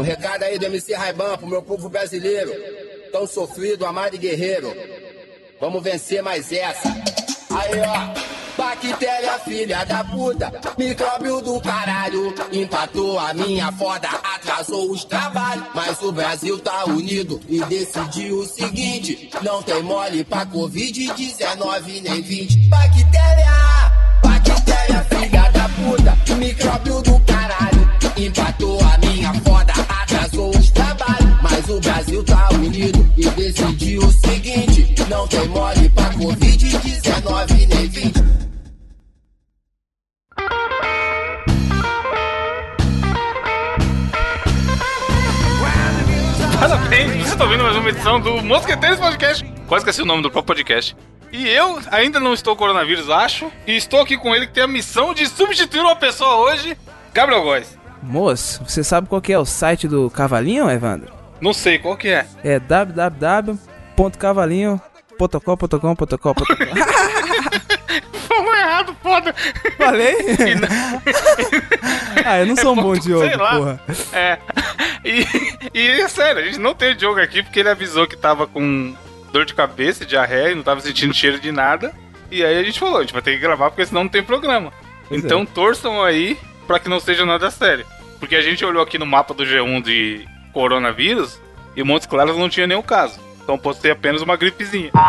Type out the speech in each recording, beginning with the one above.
O recado aí do MC Raiban pro meu povo brasileiro, tão sofrido, amado e guerreiro. Vamos vencer mais essa. Aí, ó. Bactéria, filha da puta, micróbio do caralho. Empatou a minha foda, atrasou os trabalhos. Mas o Brasil tá unido e decidiu o seguinte: não tem mole pra Covid-19 nem 20. Bactéria, bactéria, filha da puta, micróbio do caralho. Empatou a minha foda, o Brasil tá unido e decidiu o seguinte: não tem mole pra Covid-19 nem 20. Parabéns, você está ouvindo mais uma edição do Mosqueteiros Podcast. Quase esqueci o nome do próprio podcast. E eu ainda não estou coronavírus, acho. E estou aqui com ele que tem a missão de substituir uma pessoa hoje, Gabriel Góes. Moço, você sabe qual que é o site do Cavalinho, Evandro? Não sei qual que é. É www.cavalinho.com.com.com.com Falou errado, foda. Falei? ah, eu não sou um bom Diogo, Sei lá. porra. É. E, e é sério, a gente não tem o Diogo aqui porque ele avisou que tava com dor de cabeça, diarreia, e não tava sentindo cheiro de nada. E aí a gente falou, a gente vai ter que gravar porque senão não tem programa. Pois então é. torçam aí pra que não seja nada sério. Porque a gente olhou aqui no mapa do G1 de coronavírus e Montes Claros não tinha nenhum caso. Então pode ser apenas uma gripezinha.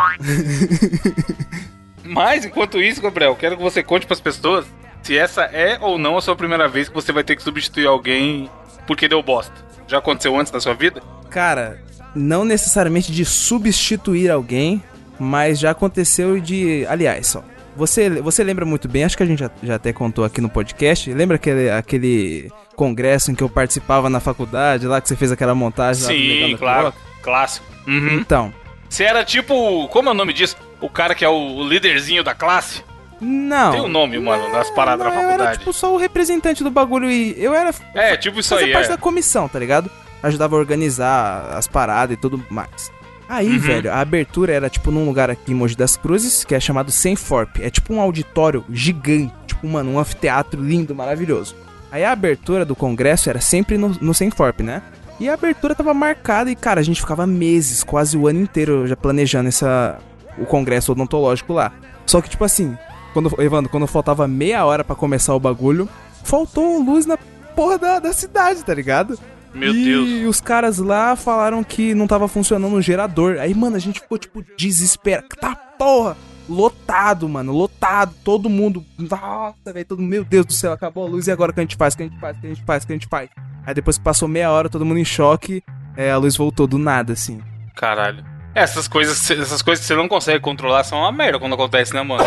Mas, enquanto isso, Gabriel, quero que você conte pras pessoas se essa é ou não a sua primeira vez que você vai ter que substituir alguém porque deu bosta. Já aconteceu antes na sua vida? Cara, não necessariamente de substituir alguém, mas já aconteceu de. Aliás, só. Você, você lembra muito bem, acho que a gente já, já até contou aqui no podcast. Lembra aquele, aquele congresso em que eu participava na faculdade, lá que você fez aquela montagem Sim, claro. Clássico. Uhum. Então, Você era tipo. Como é o nome disso? O cara que é o líderzinho da classe? não. Tem um nome, mano, das paradas não, da Eu era faculdade. tipo só o representante do bagulho e eu era É, tipo isso fazia aí, parte é. da comissão, tá ligado? Ajudava a organizar as paradas e tudo mais. Aí, Uhum. velho, a abertura era tipo num lugar aqui em Mogi das Cruzes, que é chamado Senforp. É tipo um auditório gigante, tipo, mano, um anfiteatro lindo, maravilhoso. Aí a abertura do congresso era sempre no, no Senforp, né? E a abertura tava marcada e, cara, a gente ficava meses, quase o ano inteiro já planejando essa o congresso odontológico lá. Só que, tipo assim, quando, Evandro, quando faltava meia hora pra começar o bagulho, faltou luz na porra da, da cidade, tá ligado? Meu e Deus. os caras lá falaram que não tava funcionando o gerador. Aí, mano, a gente ficou, tipo, desesperado. Tá porra! Lotado, mano, lotado. Todo mundo. Nossa, velho, todo Meu Deus do céu, acabou a luz. E agora o que a gente faz? O que a gente faz? O que a gente faz? O que a gente faz? Aí depois que passou meia hora, todo mundo em choque. É, a luz voltou do nada, assim. Caralho. Essas coisas, essas coisas que você não consegue controlar são uma merda quando acontece, né, mano?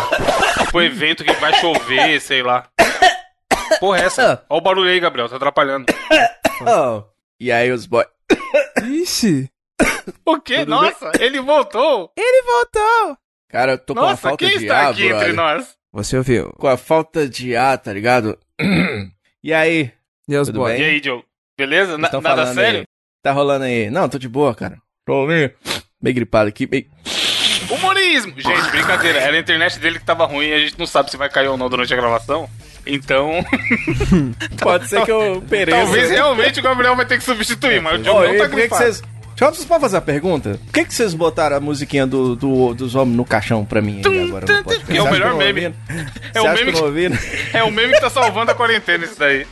tipo evento que vai chover, sei lá. Porra, é essa? Olha o barulho aí, Gabriel, tá atrapalhando. Oh. E aí, os boys? Ixi! O quê? Tudo Nossa, ele voltou! Ele voltou! Cara, eu tô com a Nossa, falta quem de está ar, aqui entre brother. nós? Você ouviu? Com a falta de ar, tá ligado? e aí? E os Tudo boys? bem? E aí, Joe? Beleza? Na- Estão nada falando sério? aí? Tá rolando aí? Não, tô de boa, cara. Tô meio, meio gripado aqui. Meio... Humorismo! Gente, brincadeira. Era a internet dele que tava ruim e a gente não sabe se vai cair ou não durante a gravação. Então, Pode ser que eu pereça. talvez realmente o Gabriel vai ter que substituir, mas o Diogo Ô, não tá por que que gripado. vocês... Deixa eu vocês podem fazer a pergunta? Por que, que vocês botaram a musiquinha do, do- dos homens no caixão pra mim aí agora podcast? que é o melhor meme. É o meme que? É o meme que tá salvando a quarentena, isso daí.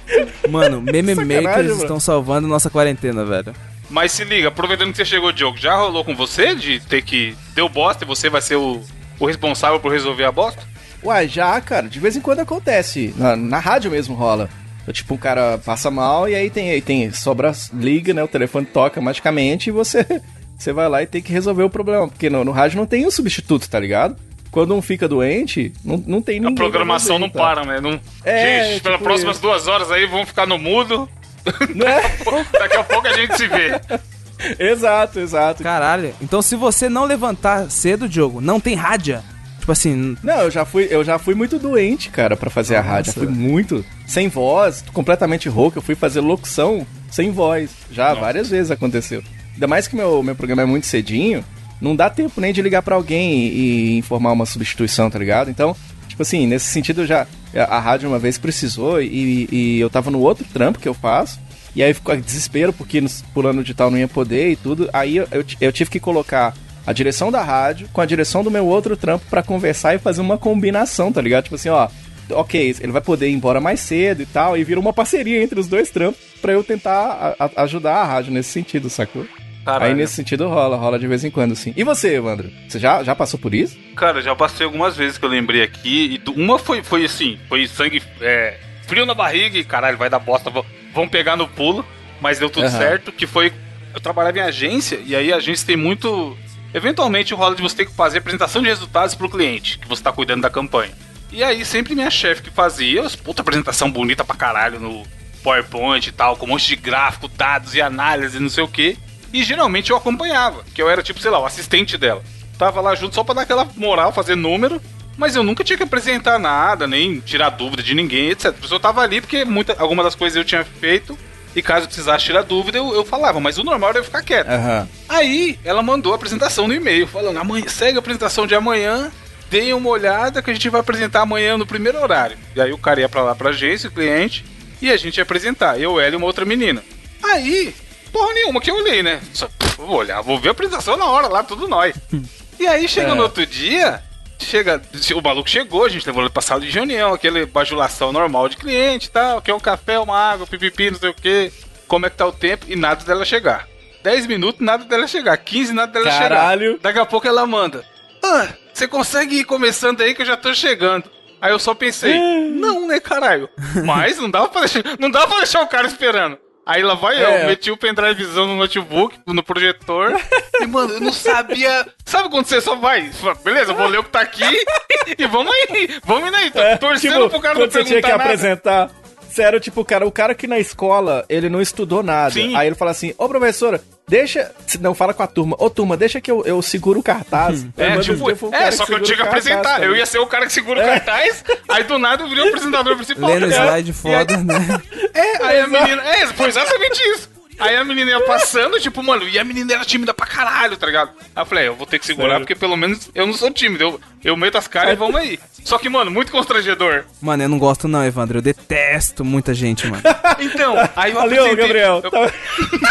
Mano, meme Sacanagem, makers mano. estão salvando nossa quarentena, velho. Mas se liga, aproveitando que você chegou, Diogo, já rolou com você de ter que. Deu bosta e você vai ser o, o responsável por resolver a bosta? Uai, já, cara, de vez em quando acontece. Na, na rádio mesmo rola. Tipo, um cara passa mal e aí tem, aí tem sobra, liga, né? O telefone toca magicamente e você, você vai lá e tem que resolver o problema. Porque no, no rádio não tem um substituto, tá ligado? Quando um fica doente, não, não tem ninguém. A programação não resolver, para, né? Não... É, Gente, pelas tipo próximas isso. duas horas aí vamos ficar no mudo. tá? Não é? Daqui a pouco a gente se vê. exato, exato. Caralho. Então se você não levantar cedo, Diogo, não tem rádio. Tipo assim, Não, eu já fui, eu já fui muito doente, cara, pra fazer a rádio. Já fui muito sem voz, completamente rouco. Eu fui fazer locução sem voz. Já várias vezes aconteceu. Ainda mais que meu, meu programa é muito cedinho, não dá tempo nem de ligar pra alguém e, e informar uma substituição, tá ligado? Então, tipo assim, nesse sentido eu já a, rádio uma vez precisou e, e eu tava no outro trampo que eu faço. E aí ficou desespero, porque no plano de tal não ia poder e tudo. Aí eu, eu, eu tive que colocar a direção da rádio com a direção do meu outro trampo para conversar e fazer uma combinação, tá ligado? Tipo assim, ó, ok, ele vai poder ir embora mais cedo e tal, e vira uma parceria entre os dois trampos para eu tentar a, a, ajudar a rádio nesse sentido, sacou? Caralho. Aí nesse sentido rola, rola de vez em quando, sim. E você, Evandro? Você já, já passou por isso? Cara, já passei algumas vezes que eu lembrei aqui. E uma foi, foi assim, foi sangue é, frio na barriga e caralho, vai dar bosta, vão pegar no pulo. Mas deu tudo uhum. certo, que foi. Eu trabalhava em agência, e aí a agência tem muito. Eventualmente rola de você ter que fazer apresentação de resultados pro cliente, que você tá cuidando da campanha. E aí sempre minha chefe que fazia, puta apresentação bonita pra caralho no PowerPoint e tal, com um monte de gráfico, dados e análise, não sei o que. E geralmente eu acompanhava, que eu era tipo, sei lá, o assistente dela. Tava lá junto só pra dar aquela moral, fazer número, mas eu nunca tinha que apresentar nada, nem tirar dúvida de ninguém, etc. Eu tava ali porque muita, alguma das coisas eu tinha feito, e caso precisasse tirar dúvida, eu, eu falava, mas o normal era ficar quieto. Uhum. Aí ela mandou a apresentação no e-mail, falando: amanhã, segue a apresentação de amanhã, deem uma olhada que a gente vai apresentar amanhã no primeiro horário. E aí o cara ia pra lá pra agência, o cliente, e a gente ia apresentar, eu, ela e uma outra menina. Aí, porra nenhuma que eu olhei, né? Só, pff, vou olhar, vou ver a apresentação na hora lá, tudo nós. e aí chega é. no outro dia, chega, o maluco chegou, a gente levou ele pra sala de reunião, aquele bajulação normal de cliente e tal, quer um café, uma água, pipipi, não sei o que, como é que tá o tempo, e nada dela chegar. 10 minutos, nada dela chegar. 15, nada dela Caralho. chegar. Daqui a pouco ela manda. Ah, você consegue ir começando aí que eu já tô chegando. Aí eu só pensei, não, né, caralho? Mas não dava pra deixar, não dava pra deixar o cara esperando. Aí lá vai é. eu, meti o pendrivezão no notebook, no projetor. e, mano, eu não sabia. Sabe quando você só vai? Beleza, vou ler o que tá aqui e vamos aí. Vamos indo aí. Tô é, torcendo tipo, pro cara não perguntar você tinha que nada. apresentar. Sério, tipo, cara, o cara que na escola ele não estudou nada. Sim. Aí ele fala assim: Ô professora, Deixa. Não, fala com a turma. Ô, turma, deixa que eu, eu seguro o cartaz. É, tipo, é, só que, que eu tinha que apresentar. Cartaz, eu ia ser o cara que segura é. o cartaz, aí do nada eu virei o apresentador principal. Lendo né? slide foda, aí, né? É, aí a menina. É, foi exatamente isso. Aí a menina ia passando, tipo, mano, e a menina era tímida pra caralho, tá ligado? Aí eu falei, é, eu vou ter que segurar, Sério? porque pelo menos eu não sou tímido. Eu, eu meto as caras e vamos aí. Só que, mano, muito constrangedor. Mano, eu não gosto não, Evandro. Eu detesto muita gente, mano. então, aí eu Valeu, apresentei... Gabriel. Eu... Tava...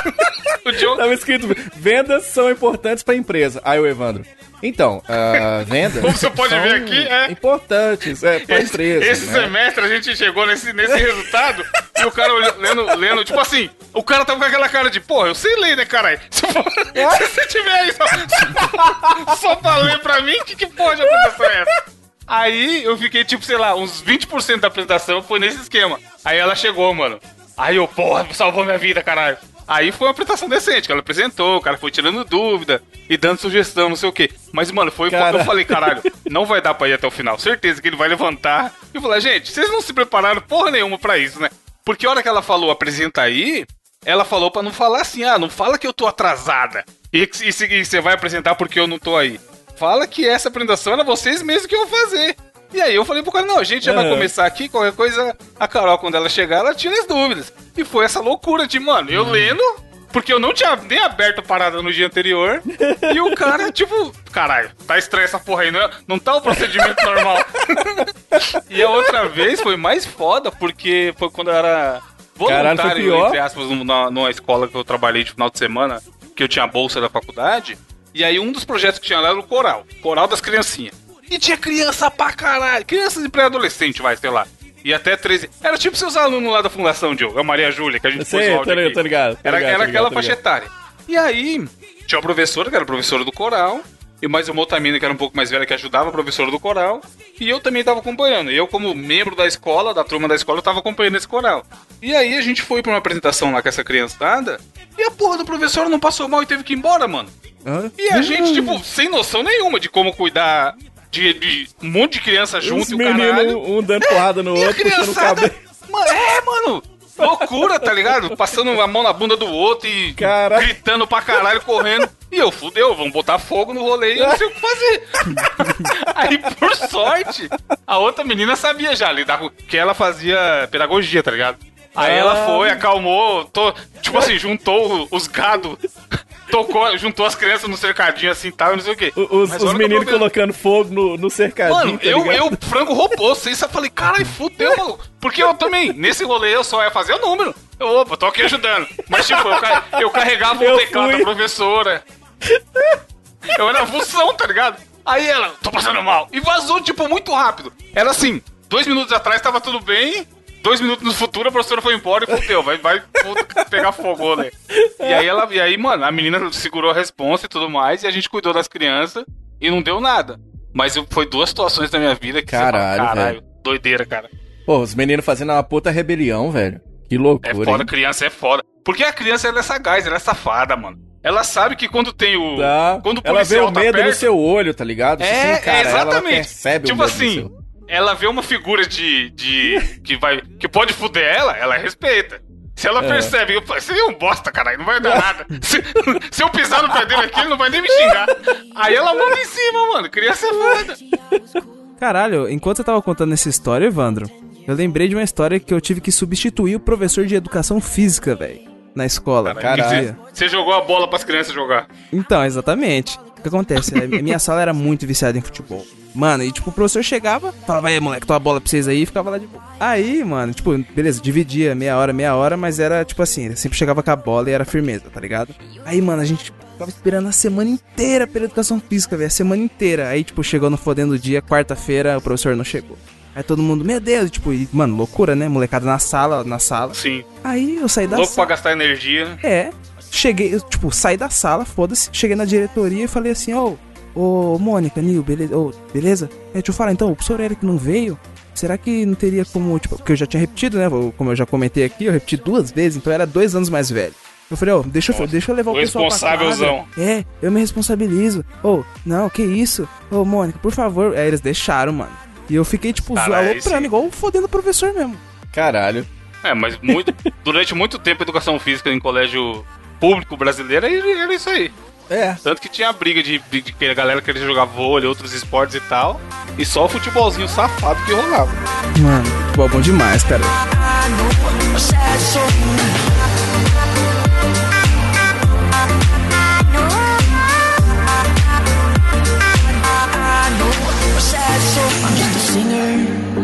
o John... Tava escrito, vendas são importantes pra empresa. Aí o Evandro, então, uh, vendas. Como você pode ver aqui, é. Importantes, é, pra esse, empresa. Esse né? semestre a gente chegou nesse, nesse resultado e o cara lendo, lendo, tipo assim, o cara tava com aquela cara de, porra, eu sei ler, né, caralho? Se, se você tiver aí só, só pra ler pra mim, o que, que pode acontecer essa? Aí eu fiquei, tipo, sei lá, uns 20% da apresentação foi nesse esquema. Aí ela chegou, mano. Aí eu, porra, salvou minha vida, caralho. Aí foi uma apresentação decente, que ela apresentou, o cara foi tirando dúvida e dando sugestão, não sei o quê. Mas, mano, foi cara... eu falei, caralho, não vai dar pra ir até o final. Certeza que ele vai levantar. E falei, gente, vocês não se prepararam porra nenhuma pra isso, né? Porque a hora que ela falou apresenta aí, ela falou para não falar assim, ah, não fala que eu tô atrasada. E você vai apresentar porque eu não tô aí. Fala que essa apresentação era vocês mesmos que vão fazer. E aí eu falei pro cara, não, a gente já vai começar aqui, qualquer coisa, a Carol, quando ela chegar, ela tira as dúvidas. E foi essa loucura de, mano, eu uhum. lendo, porque eu não tinha nem aberto a parada no dia anterior, e o cara, tipo, caralho, tá estranha essa porra aí, não, é, não tá o procedimento normal. e a outra vez foi mais foda, porque foi quando eu era voluntário, Caralho, entre aspas, numa, numa escola que eu trabalhei de final de semana, que eu tinha bolsa da faculdade, e aí um dos projetos que tinha lá era o coral, coral das criancinhas. E tinha criança pra caralho. Crianças de pré-adolescente, vai, sei lá. E até 13. Era tipo seus alunos lá da Fundação, Diogo. A Maria Júlia, que a gente Sei, pôs o tô ligado, tô era, ligado, era aquela faixa etária. E aí, tinha uma professora, que era professora do coral. E mais uma outra mina que era um pouco mais velha, que ajudava a professora do coral. E eu também tava acompanhando. Eu, como membro da escola, da turma da escola, eu tava acompanhando esse coral. E aí a gente foi pra uma apresentação lá com essa criançada. E a porra do professor não passou mal e teve que ir embora, mano. Hã? E a gente, tipo, sem noção nenhuma de como cuidar de, de um monte de criança junto Os e o caralho. um dando porrada no outro, puxando o cabelo. É, mano, loucura, tá ligado? Passando a mão na bunda do outro e gritando pra caralho, correndo. E eu, fudeu, vamos botar fogo no rolê e eu não sei o que fazer. Aí, por sorte, a outra menina sabia já lidar com. que ela fazia pedagogia, tá ligado? Aí ah. ela foi, acalmou, tô, tipo assim, juntou os gado tocou, juntou as crianças no cercadinho assim e tal, não sei o quê. Os, os meninos colocando fogo no, no cercadinho. Mano, tá eu, eu, frango roubou, isso eu falei, caralho, fudeu, maluco. Porque eu também, nesse rolê, eu só ia fazer o número. Opa, tô aqui ajudando. Mas, tipo, eu, eu carregava Eu o teclado fui. da professora. Eu era função, tá ligado? Aí ela, tô passando mal. E vazou, tipo, muito rápido. Era assim, dois minutos atrás tava tudo bem. Dois minutos no futuro a professora foi embora e fudeu, vai, vai pegar fogo, né? E aí ela, e aí, mano, a menina segurou a responsa e tudo mais, e a gente cuidou das crianças e não deu nada. Mas eu- foi duas situações da minha vida que Caralho, fala, caralho, doideira, cara. Pô, os meninos fazendo uma puta rebelião, velho. Que É loucura. foda, hein? criança é foda. Porque a criança ela é sagaz, ela é safada, mano. Ela sabe que quando tem o. Tá. Quando o ela vê policial o tá medo no perto, seu olho, tá ligado? É, Sim, cara, é Ela exatamente. percebe tipo o medo assim, no. Ela vê uma figura de, de. que vai. que pode fuder ela, ela respeita. Se ela É. percebe, eu falo, você é um bosta, caralho, não vai dar nada. Se, se eu pisar no pé dele aqui, ele não vai nem me xingar. Aí ela manda em cima, mano. Criança é foda. Caralho, enquanto você tava contando essa história, Evandro, eu lembrei de uma história que eu tive que substituir o professor de educação física, velho. Na escola. Caralho. Você, você jogou a bola pras crianças jogar. Então, exatamente. O que acontece? A minha sala era muito viciada em futebol. Mano, e tipo, o professor chegava, falava, aí, moleque, toma a bola pra vocês aí, e ficava lá de boa. Aí, mano, tipo, beleza, dividia meia hora, meia hora, mas era tipo assim, ele sempre chegava com a bola e era firmeza, tá ligado? Aí, mano, a gente ficava esperando a semana inteira pela educação física, velho, a semana inteira. Aí, tipo, chegou no fodendo dia, quarta-feira, o professor não chegou. Aí todo mundo, meu Deus, tipo, e, mano, loucura, né? Molecada na sala, na sala. Sim. Aí eu saí da Louco pra sala. gastar energia. É. Cheguei, eu, tipo, saí da sala, foda-se. Cheguei na diretoria e falei assim, ô, ô, Mônica, Nil, beleza? Ô, beleza? É, deixa eu falar, então, o professor Eric não veio? Será que não teria como, tipo, porque eu já tinha repetido, né? Como eu já comentei aqui, eu repeti duas vezes, então eu era dois anos mais velho. Eu falei, ô, deixa, eu, deixa eu levar o, o pessoal pra responsávelzão. quadra. É, eu me responsabilizo. Ô, não, que isso? Ô, Mônica, por favor. Aí eles deixaram, mano. E eu fiquei, tipo, aloprando, igual fodendo o professor mesmo. Caralho. É, mas muito, durante muito tempo a educação física em colégio público brasileiro era, era isso aí. É. Tanto que tinha briga de, de, de que a galera queria jogar vôlei, outros esportes e tal. E só o futebolzinho safado que rolava. Mano, futebol é bom demais, cara.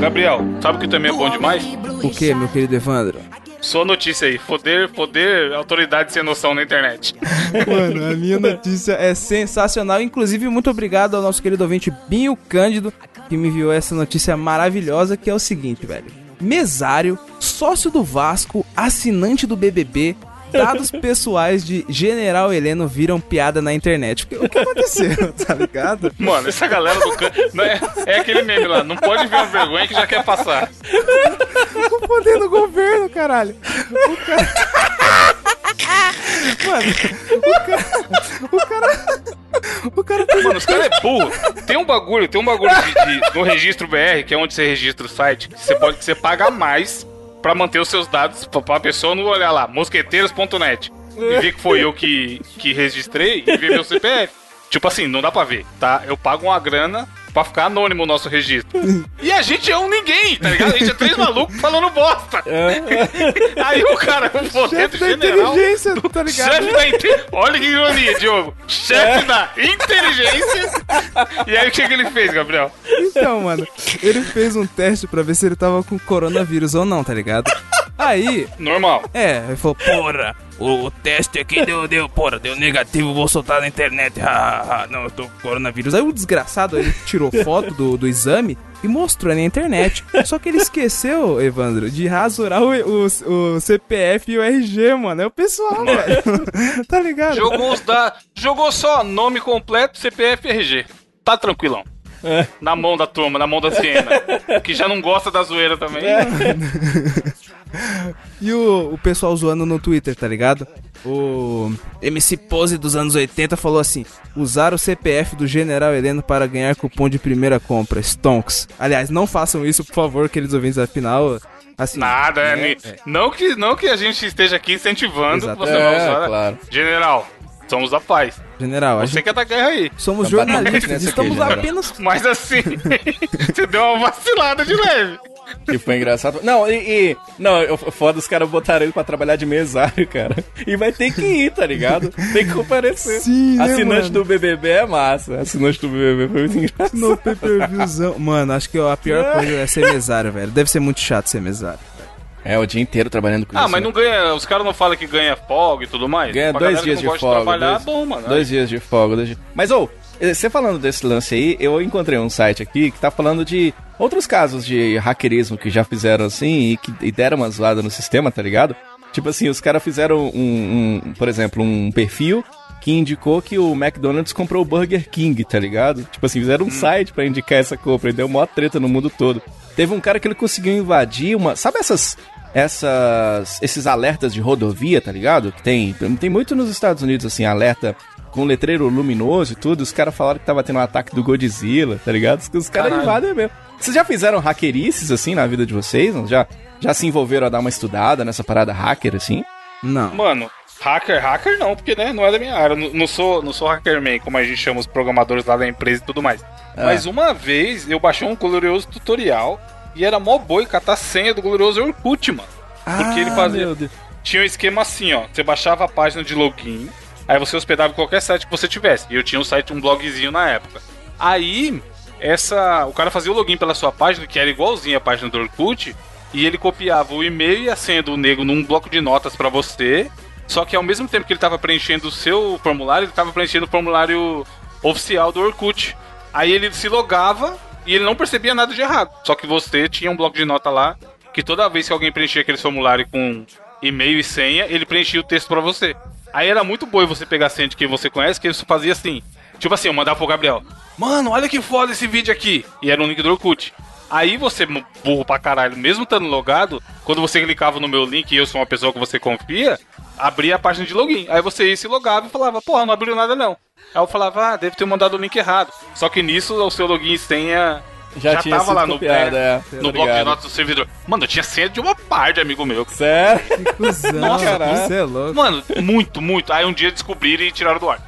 Gabriel, sabe o que também é bom demais? O que, meu querido Evandro? Sua notícia aí. Poder, poder, autoridade sem noção na internet. Mano, a minha notícia é sensacional. Inclusive, muito obrigado ao nosso querido ouvinte Binho Cândido, que me enviou essa notícia maravilhosa, que é o seguinte, velho. Mesário, sócio do Vasco, assinante do BBB, dados pessoais de General Heleno viram piada na internet. O que, o que aconteceu, tá ligado? Mano, essa galera do can... não é, é aquele meme lá. Não pode ver uma vergonha que já quer passar. O poder do governo, caralho. O cara... Mano, o cara... O cara... O cara Mano, os caras é burro. Tem um bagulho, tem um bagulho de, de- no registro BR, que é onde você registra o site, que você pode que você paga mais pra manter os seus dados, pra, pra pessoa não olhar lá, mosqueteiros.net. E ver que foi eu que, que registrei e ver meu CPF. Tipo assim, não dá pra ver, tá? Eu pago uma grana pra ficar anônimo o nosso registro. E a gente é um ninguém, tá ligado? A gente é três malucos falando bosta. Aí o cara, o poder chefe da general. inteligência, tá ligado? Chefe da inte... Olha que ironia, Diogo. Chefe da inteligência. E aí o que, que ele fez, Gabriel? Então, mano, ele fez um teste pra ver se ele tava com coronavírus ou não, tá ligado? Aí, Normal. é, ele falou, porra, o, o teste aqui deu, deu, porra, deu negativo, vou soltar na internet. Ha, ha, não, eu tô com coronavírus. Aí o desgraçado, ele tirou foto do, do exame e mostrou na internet. Só que ele esqueceu, Evandro, de rasurar o, o, o CPF e o RG, mano. É o pessoal, velho. tá ligado? Jogou os dados. Jogou só nome completo, CPF e RG. Tá tranquilão. Na mão da turma, na mão da Siena. Que já não gosta da zoeira também. E o, o pessoal zoando no Twitter, tá ligado? O MC Pose dos anos 80 falou assim: usar o CPF do General Heleno para ganhar cupom de primeira compra, Stonks. Aliás, não façam isso, por favor, queridos ouvintes, afinal. Assim, Nada, é, é, ni- Não, que, não que a gente esteja aqui incentivando Exato. você É, não usar. claro. General, somos da paz. General, a Você gente que é da guerra aí. somos Tá jornalistas, aqui, estamos General. apenas. Mas assim, você deu uma vacilada de leve. Que foi engraçado. Não, e. e- não, eu- foda, os caras botaram ele pra trabalhar de mesário, cara. E vai ter que ir, tá ligado? Tem que comparecer. Sim, né, Assinante mano? do BBB é massa. Assinante do BBB foi muito engraçado. No pay-per-viewzão. Mano, acho que a pior coisa é ser mesário, velho. Deve ser muito chato ser mesário. É, o dia inteiro trabalhando com Ah, isso. mas né? não ganha. Os caras não falam que ganha folga e tudo mais? Ganha dois dias de folga. trabalhar, dois, bom, mano. dois dias de folga. dois dias- Mas, ô, eh, você falando desse lance aí, eu encontrei um site aqui que tá falando de outros casos de hackerismo que já fizeram assim e que e deram uma zoada no sistema, tá ligado? Tipo assim, os caras fizeram um, um, por exemplo, um perfil que indicou que o McDonald's comprou o Burger King, tá ligado? Tipo assim, fizeram um site pra indicar essa compra e deu maior treta no mundo todo. Teve um cara que ele conseguiu invadir uma. Sabe essas. Essas. Esses alertas de rodovia, tá ligado? Que tem. Tem muito nos Estados Unidos, assim, alerta com letreiro luminoso e tudo. Os caras falaram que tava tendo um ataque do Godzilla, tá ligado? Os, os caras invadem mesmo. Vocês já fizeram hackerices, assim, na vida de vocês? Não? Já, já se envolveram a dar uma estudada nessa parada hacker, assim? Não. Mano, hacker, hacker não, porque né, não é da minha área. Não, não sou, não sou hackerman, como a gente chama os programadores lá da empresa e tudo mais. Ah. Mas uma vez eu baixei um glorioso tutorial e era mó boi catar a senha do glorioso Orkut, mano. Porque ele fazia. Ah, meu Deus. Tinha um esquema assim, ó. Você baixava a página de login, aí você hospedava qualquer site que você tivesse. E eu tinha um site, um blogzinho na época. Aí, essa. O cara fazia o login pela sua página, que era igualzinho a página do Orkut, e ele copiava o e-mail e a senha do nego num bloco de notas pra você. Só que ao mesmo tempo que ele tava preenchendo o seu formulário, ele tava preenchendo o formulário oficial do Orkut. Aí ele se logava e ele não percebia nada de errado. Só que você tinha um bloco de nota lá que toda vez que alguém preenchia aquele formulário com e-mail e senha, ele preenchia o texto pra você. Aí era muito bom você pegar a senha de quem você conhece, que ele fazia assim. Tipo assim, eu mandava pro Gabriel. Mano, olha que foda esse vídeo aqui. E era um link do Orkut. Aí você, burro pra caralho, mesmo estando logado, quando você clicava no meu link e eu sou uma pessoa que você confia, abria a página de login. Aí você ia se logava e falava, porra, não abriu nada não. Aí eu falava, ah, deve ter mandado o link errado. Só que nisso o seu login e senha Já, já, tinha tava lá no, copiado, é, é. no bloco de notas do servidor. Mano, eu tinha senha de uma par de amigo meu. Sério? Caralho. Você é louco. Mano, muito, muito. Aí um dia descobriram e tiraram do ar.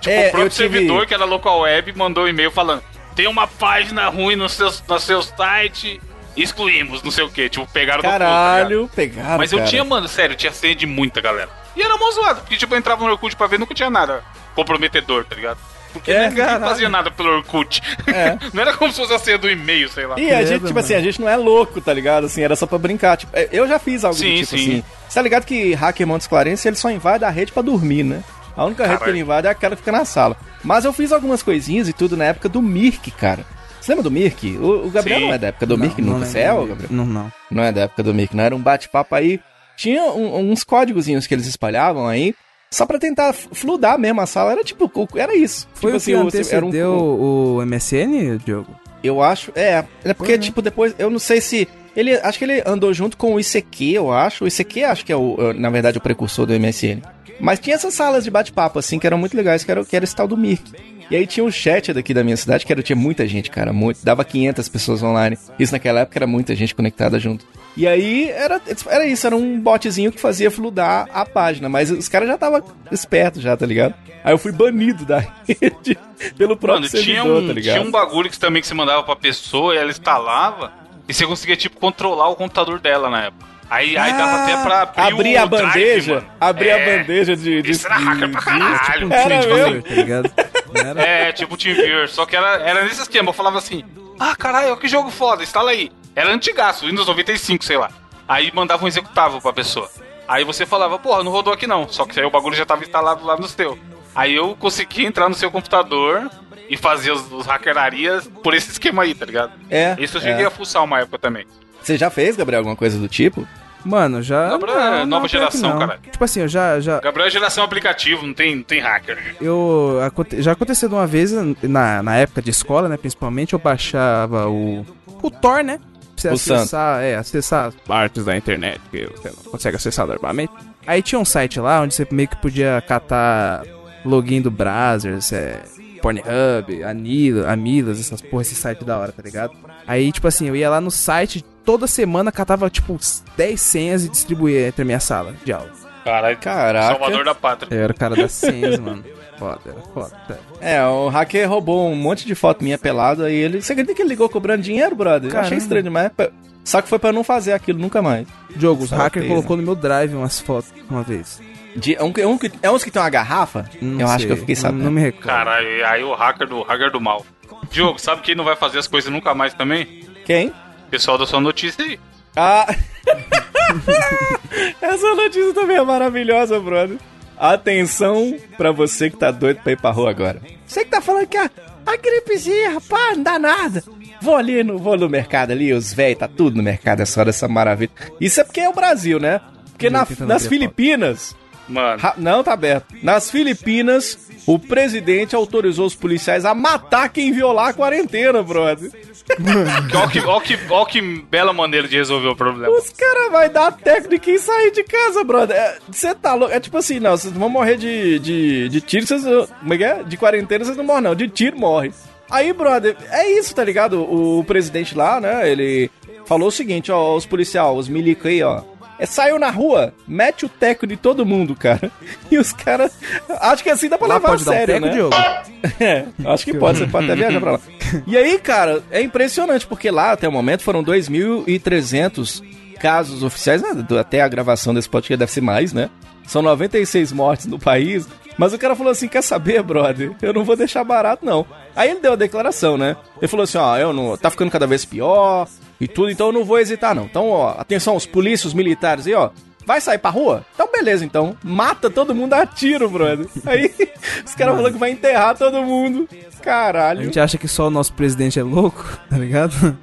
Tipo, É, o próprio servidor, que era local web, mandou um e-mail falando: tem uma página ruim no seu, no seu site, excluímos, não sei o que. Tipo, pegaram do tá? Caralho, pegaram. Mas eu cara. tinha, mano, sério, eu tinha senha de muita galera. E era mó zoado, porque tipo, eu entrava no Orkut pra ver, nunca tinha nada comprometedor, tá ligado? Porque É, ninguém caralho. fazia nada pelo Orkut. É. não era como se fosse a senha do e-mail, sei lá. E a gente, tipo mano. assim, a gente não é louco, tá ligado? Assim, era só pra brincar. Tipo, eu já fiz algo Sim, do tipo sim. assim. Você tá ligado que hacker Montes Clarence, ele só invade a rede pra dormir, né? A única rede que Caralho. ele invade é aquela que fica na sala. Mas eu fiz algumas coisinhas e tudo na época do Mirk, cara. Você lembra do Mirk? O, o Gabriel Sim. não é da época do Mirk, não nunca. Você é, dele. Gabriel? Não, não. Não é da época do Mirk, não. Era um bate-papo aí. Tinha um- uns códigozinhos que eles espalhavam aí. Só pra tentar fludar mesmo a sala. Era tipo, era isso. Foi tipo o que você- era um- antecedeu o MSN, Diogo? Eu acho. É, é porque, né? tipo, depois. Eu não sei se. Ele. Acho que ele andou junto com o ICQ, eu acho. O ICQ acho que é, o, na verdade, o precursor do MSN. Mas tinha essas salas de bate-papo, assim, que eram muito legais, que era, que era esse tal do Mirk. E aí tinha um chat daqui da minha cidade, que era, tinha muita gente, cara, muito. Dava 500 pessoas online. Isso naquela época era muita gente conectada junto. E aí era, era isso, era um botzinho que fazia fludar a página. Mas os caras já estavam espertos já, tá ligado? Aí eu fui banido da rede pelo próprio Mano, servidor, tinha um, tá ligado? tinha um bagulho que também que você mandava pra pessoa e ela instalava e você conseguia, tipo, controlar o computador dela na época. Aí, aí dava até pra abrir, Ah, abrir o a drive, bandeja, mano. abrir É, a bandeja de, de, Isso era hacker pra de- caralho. Era tipo assim, tá ligado? Era? É, tipo TeamViewer, só que era, era nesse esquema. Eu falava assim: Ah, caralho, que jogo foda, instala aí. Era antigaço, Windows 95, sei lá. Aí mandava um executável pra pessoa. Aí você falava, porra, não rodou aqui não. Só que aí o bagulho já tava instalado lá no seu. Aí eu consegui entrar no seu computador e fazer os, os hackerarias por esse esquema aí, tá ligado? É. Isso eu cheguei é. a fuçar uma época também. Você já fez, Gabriel, alguma coisa do tipo? Mano, já. Gabriel é nova que geração, não. caralho. Tipo assim, eu já. já Gabriel é geração aplicativo, não tem, não tem hacker. eu já aconteceu de uma vez na, na época de escola, né? Principalmente, eu baixava o. O Tor, né? Pra você O acessar, é, acessar partes da internet que você não consegue acessar normalmente. Aí tinha um site lá onde você meio que podia catar login do browser, é, Pornhub, Anila, Amilas, essas porra, esse site da hora, tá ligado? Aí, tipo assim, eu ia lá no site, toda semana catava, tipo, 10 senhas e distribuía entre a minha sala de aula. Caralho, Caraca. Salvador da pátria. Eu era o cara das senhas, mano. Foda, era foda. É, o hacker roubou um monte de foto minha pelado aí ele. Você acredita que ele ligou cobrando dinheiro, brother? Eu achei Caramba. estranho demais. Só que foi pra não fazer aquilo nunca mais. Os Só hacker feio, colocou no meu drive umas fotos uma vez. De, é, um, que- é um que- é uns que tem uma garrafa? Não eu acho sei, que eu fiquei sabendo. Não, me recordo. Caralho, aí o hacker do hacker do mal. Diogo, sabe quem não vai fazer as coisas nunca mais também? Quem? Pessoal da sua notícia aí. Ah, Essa notícia também é maravilhosa, brother. Atenção pra você que tá doido pra ir pra rua agora. Você que tá falando que a, a gripezinha, rapaz, não dá nada. Vou ali no, vou no mercado ali, os velhos, tá tudo no mercado, é só dessa maravilha. Isso é porque é o Brasil, né? Porque na, nas Filipinas. Mano. Não, tá aberto. Nas Filipinas, o presidente autorizou os policiais a matar quem violar a quarentena, brother. Olha que, ó que, ó que bela maneira de resolver o problema. Os caras vão dar técnica em sair de casa, brother. Você é, tá louco? É tipo assim, não, vocês vão morrer de, de, de tiro, vocês. Como é que é? De quarentena vocês não morrem, não. De tiro morre. Aí, brother, é isso, tá ligado? O, o presidente lá, né, ele falou o seguinte, ó, os policiais, os milicos aí, ó. É, saiu na rua, mete o teco de todo mundo, cara. E os caras. Acho que assim dá pra lá levar a sério, um teco, né? Diogo? É, acho que pode, você pode até viajar pra lá. E aí, cara, é impressionante, porque lá até o momento foram 2.300 casos oficiais, né? até a gravação desse podcast deve ser mais, né? São 96 mortes no país. Mas o cara falou assim: quer saber, brother? Eu não vou deixar barato, não. Aí ele deu a declaração, né? Ele falou assim: ó, eu não. Tá ficando cada vez pior e tudo, então eu não vou hesitar, não. Então, ó, atenção, os polícias, os militares aí, ó. Vai sair pra rua? Então beleza, então. Mata todo mundo a tiro, brother. Aí os caras falando que vai enterrar todo mundo. Caralho. A gente acha que só o nosso presidente é louco, tá ligado?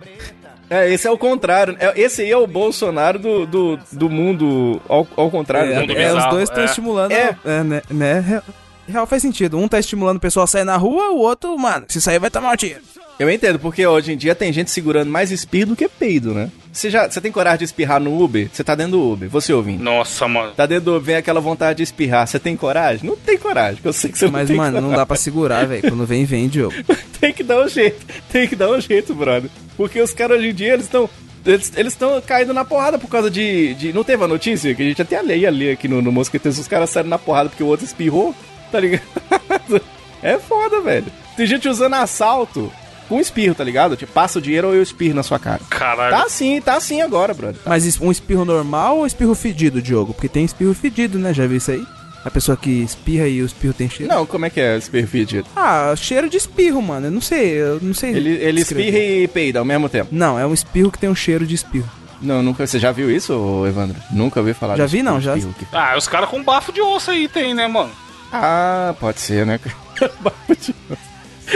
É, esse é o contrário. É, esse aí é o Bolsonaro do, do, do mundo ao, ao contrário. É, é, os dois estão é. estimulando. É, é né, né? Real faz sentido. Um tá estimulando o pessoal a sair na rua, o outro, mano, se sair vai tomar um tiro. Eu entendo, porque hoje em dia tem gente segurando mais espirro do que peido, né? Você já você tem coragem de espirrar no Uber? Você tá dentro do Uber, você ouvindo. Nossa, mano. Tá dentro do Uber, vem aquela vontade de espirrar. Você tem coragem? Não tem coragem, eu sei que você Mas, não tem mano, coragem. não dá pra segurar, velho. Quando vem, vem, Diogo. tem que dar um jeito. Tem que dar um jeito, brother. Porque os caras hoje em dia, eles estão eles estão caindo na porrada por causa de, de. Não teve a notícia? Que a gente até ia ler aqui no, no Mosqueteiros. Os caras saíram na porrada porque o outro espirrou. Tá ligado? É foda, velho. Tem gente usando assalto com espirro, tá ligado? Tipo, passa o dinheiro ou eu espirro na sua cara. Caralho. Tá assim, tá assim agora, brother. Tá. Mas um espirro normal ou espirro fedido, Diogo? Porque tem espirro fedido, né? Já viu isso aí? A pessoa que espirra e o espirro tem cheiro? Não, como é que é espirro fedido? Ah, cheiro de espirro, mano. Eu não sei, eu não sei. Ele, ele espirra e peida ao mesmo tempo? Não, é um espirro que tem um cheiro de espirro. Não, nunca. Você já viu isso, Evandro? Nunca ouvi falar Já vi, não, já. Que... Ah, os caras com bafo de osso aí tem, né, mano? Ah, pode ser, né? bafo de osso.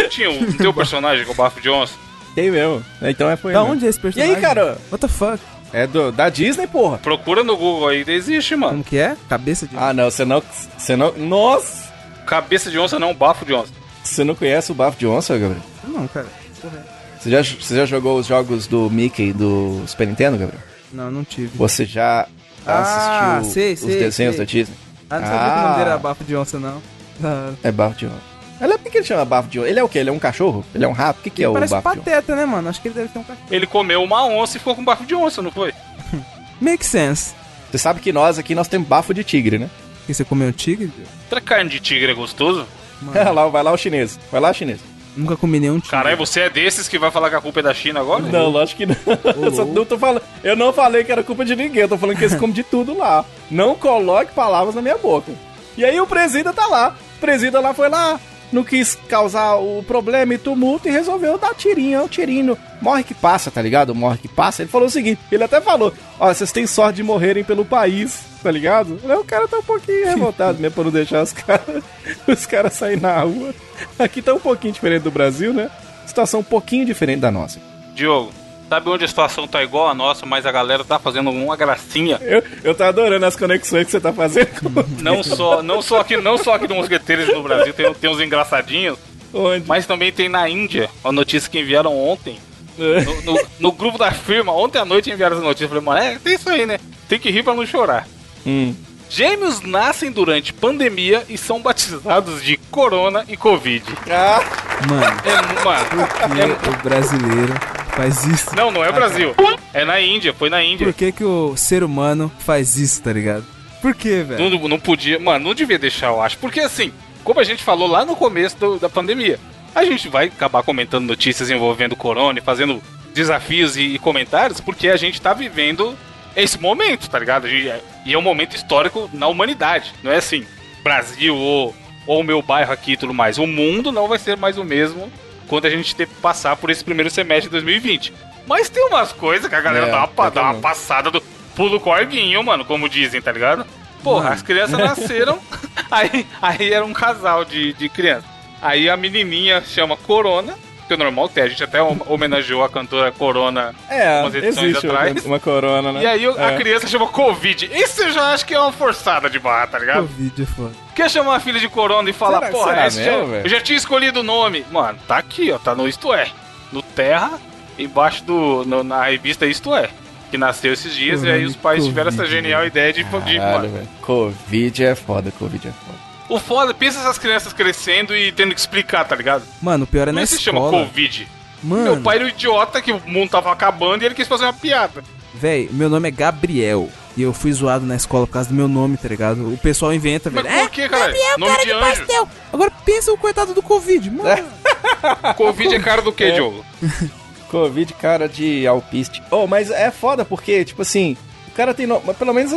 Tinha o teu personagem com bafo de onça? Tem mesmo. Então é foi. Da onde é esse personagem? E aí, cara? What the fuck? É do, da Disney, porra. Procura no Google aí, existe, mano. Como que é? Cabeça de Ah, não, você não. Você não. Nossa! Cabeça de onça não, bafo de onça. Você não conhece o bafo de onça, Gabriel? Não, cara. Você já, você já jogou os jogos do Mickey do Super Nintendo, Gabriel? Não, não tive. Você já ah, assistiu sei, os sei, desenhos sei. da Disney? Ah, não sabia que o nome dele era bafo de onça, não. Ah. É bafo de onça. Ela, por que ele chama bafo de onça? Ele é o quê? Ele é um cachorro? Ele é um rato? O que, que é o Parece bafo de onça? pateta, né, mano? Acho que ele deve ter um cachorro. Ele comeu uma onça e ficou com bafo de onça, não foi? Make sense. Você sabe que nós aqui nós temos bafo de tigre, né? Que você comeu um tigre? Será que carne de tigre é gostoso? Vai lá, vai lá o chinês. Vai lá, chinês. Nunca comi nenhum tigre. Caralho, você é desses que vai falar que a culpa é da China agora? Não, lógico que não. Eu, só não tô falando, eu não falei que era culpa de ninguém, eu tô falando que eles comem de tudo lá. Não coloque palavras na minha boca. E aí o presida tá lá. O presida lá foi lá, não quis causar o problema e tumulto e resolveu dar tirinho, é um tirinho. Morre que passa, tá ligado? Morre que passa. Ele falou o seguinte, ele até falou, ó, vocês têm sorte de morrerem pelo país, tá ligado? O cara tá um pouquinho revoltado mesmo pra não deixar os caras os caras saírem na rua. Aqui tá um pouquinho diferente do Brasil, né? Situação um pouquinho diferente da nossa. Diogo, sabe onde a situação tá igual a nossa, mas a galera tá fazendo uma gracinha? Eu, eu tô adorando as conexões que você tá fazendo com Não só, não só aqui, não só aqui no Mosqueteiros no Brasil tem, tem uns engraçadinhos, Onde? mas também tem na Índia, a notícia que enviaram ontem. No, no- no grupo da firma, ontem à noite enviaram essa notícia. Eu falei, mano, é, tem isso aí, né? Tem que rir pra não chorar. Hum. Gêmeos nascem durante pandemia e são batizados de corona e covid. Ah, Mano, É, mano, que o brasileiro faz isso? não, não é Brasil. É na Índia, foi na Índia. Por que, que o ser humano faz isso, tá ligado? Por quê, velho? Não, não podia, mano, não devia deixar, eu acho. Porque assim, como a gente falou lá no começo do- da pandemia, a gente vai acabar comentando notícias envolvendo corona e fazendo desafios e, e comentários, porque a gente tá vivendo esse momento, tá ligado? A gente- e é um momento histórico na humanidade. Não é assim, Brasil ou ou o meu bairro aqui e tudo mais. O mundo não vai ser mais o mesmo quando a gente ter que passar por esse primeiro semestre de 2020. Mas tem umas coisas que a galera É, dá, uma, dá uma passada do. pulo corguinho, mano, como dizem, tá ligado? Porra, as crianças nasceram, aí, aí era um casal de, de crianças. Aí a menininha chama Corona, que é normal ter, a gente até hom- homenageou a cantora Corona É, umas edições atrás. uma corona, né? E aí a É. criança chama Covid. Isso eu já acho que é uma forçada de barra, tá ligado? Covid é foda. Quer chamar a filha de Corona e falar, Será- porra, será esse mesmo, já- eu já tinha escolhido o nome. Mano, tá aqui, ó, tá no Isto É. No Terra, embaixo do. no- na revista Isto É. Que nasceu esses dias, e aí os pais tiveram essa genial ideia de. de Caralho, mano, velho. Covid é foda, Covid é foda. O foda, pensa essas crianças crescendo e tendo que explicar, tá ligado? Mano, o pior é Como na é que se chama escola. Covid? Mano, Meu pai era um idiota que o mundo tava acabando e ele quis fazer uma piada. véi, meu nome é Gabriel. E eu fui zoado na escola por causa do meu nome, tá ligado? O pessoal inventa, Mas velho. por que, cara? Gabriel, Nome cara de de, anjo. pastel. Agora pensa o coitado do Covid, mano. Covid é cara do que, Diogo? Covid, cara de alpiste. Oh, mas é foda porque, tipo assim, cara tem nome. Mas pelo menos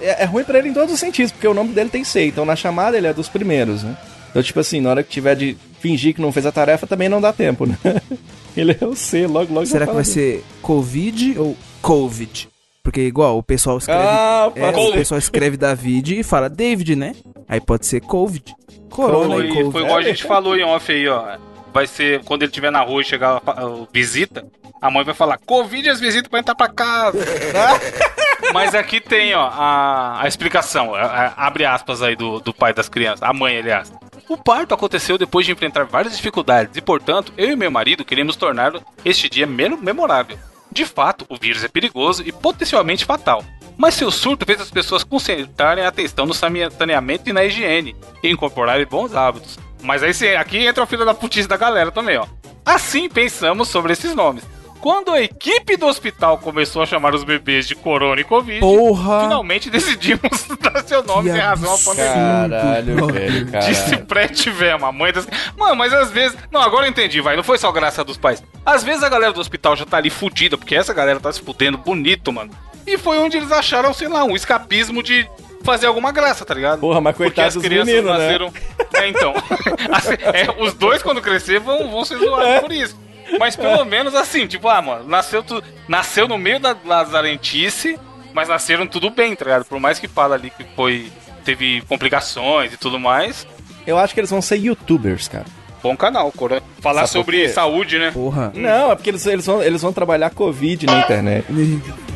é, é ruim pra ele em todos os sentidos, porque o nome dele tem C. Então na chamada ele é dos primeiros, né? Então, tipo assim, na hora que tiver de fingir que não fez a tarefa, também não dá tempo, né? Ele é o C, logo, logo. Será que vai ser Covid ou Covid? Porque igual o pessoal escreve. Ah, é, o pessoal escreve David e fala David, né? Aí pode ser Covid. Corona Foi, e Covid. foi igual a gente falou em off aí, ó. Vai ser quando ele estiver na rua e chegar a, a- visita, a mãe vai falar: Covid as visitas pra entrar pra casa. Mas aqui tem, ó, a, a explicação. a- a- abre aspas aí do, do pai das crianças, a mãe, aliás. O parto aconteceu depois de enfrentar várias dificuldades e, portanto, eu e meu marido queremos tornar este dia menos memorável. De fato, o vírus é perigoso e potencialmente fatal. Mas seu surto fez as pessoas concentrarem a atenção no saneamento e na higiene e incorporarem bons hábitos. Mas aí aqui entra o filho da putice da galera também, ó. Assim pensamos sobre esses nomes. Quando a equipe do hospital começou a chamar os bebês de Corona e Covid, Porra! finalmente decidimos dar seu nome Que em razão à pandemia. Caralho, velho, cara. Disse Prete Vema, a mãe das. Mano, mas às vezes. Não, agora eu entendi, vai. Não foi só graça dos pais. Às vezes a galera do hospital já tá ali fudida, porque essa galera tá se fudendo bonito, mano. E foi onde eles acharam, sei lá, um escapismo de fazer alguma graça, tá ligado? Porra, mas Porque coitado as dos crianças meninos, né? nasceram. É, então. Assim, é, os dois, quando crescer, vão, vão ser zoados por isso. Mas pelo menos assim, tipo, ah, mano, nasceu, tu, nasceu no meio da lazarentice, mas nasceram tudo bem, tá ligado? Por mais que fala ali que foi. Teve complicações e tudo mais. Eu acho que eles vão ser youtubers, cara. Bom canal, Cora. Falar Sabe sobre saúde, né? Porra. Não, é porque eles, eles, vão, eles vão trabalhar Covid na internet.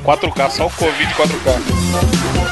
4K, só o Covid 4K.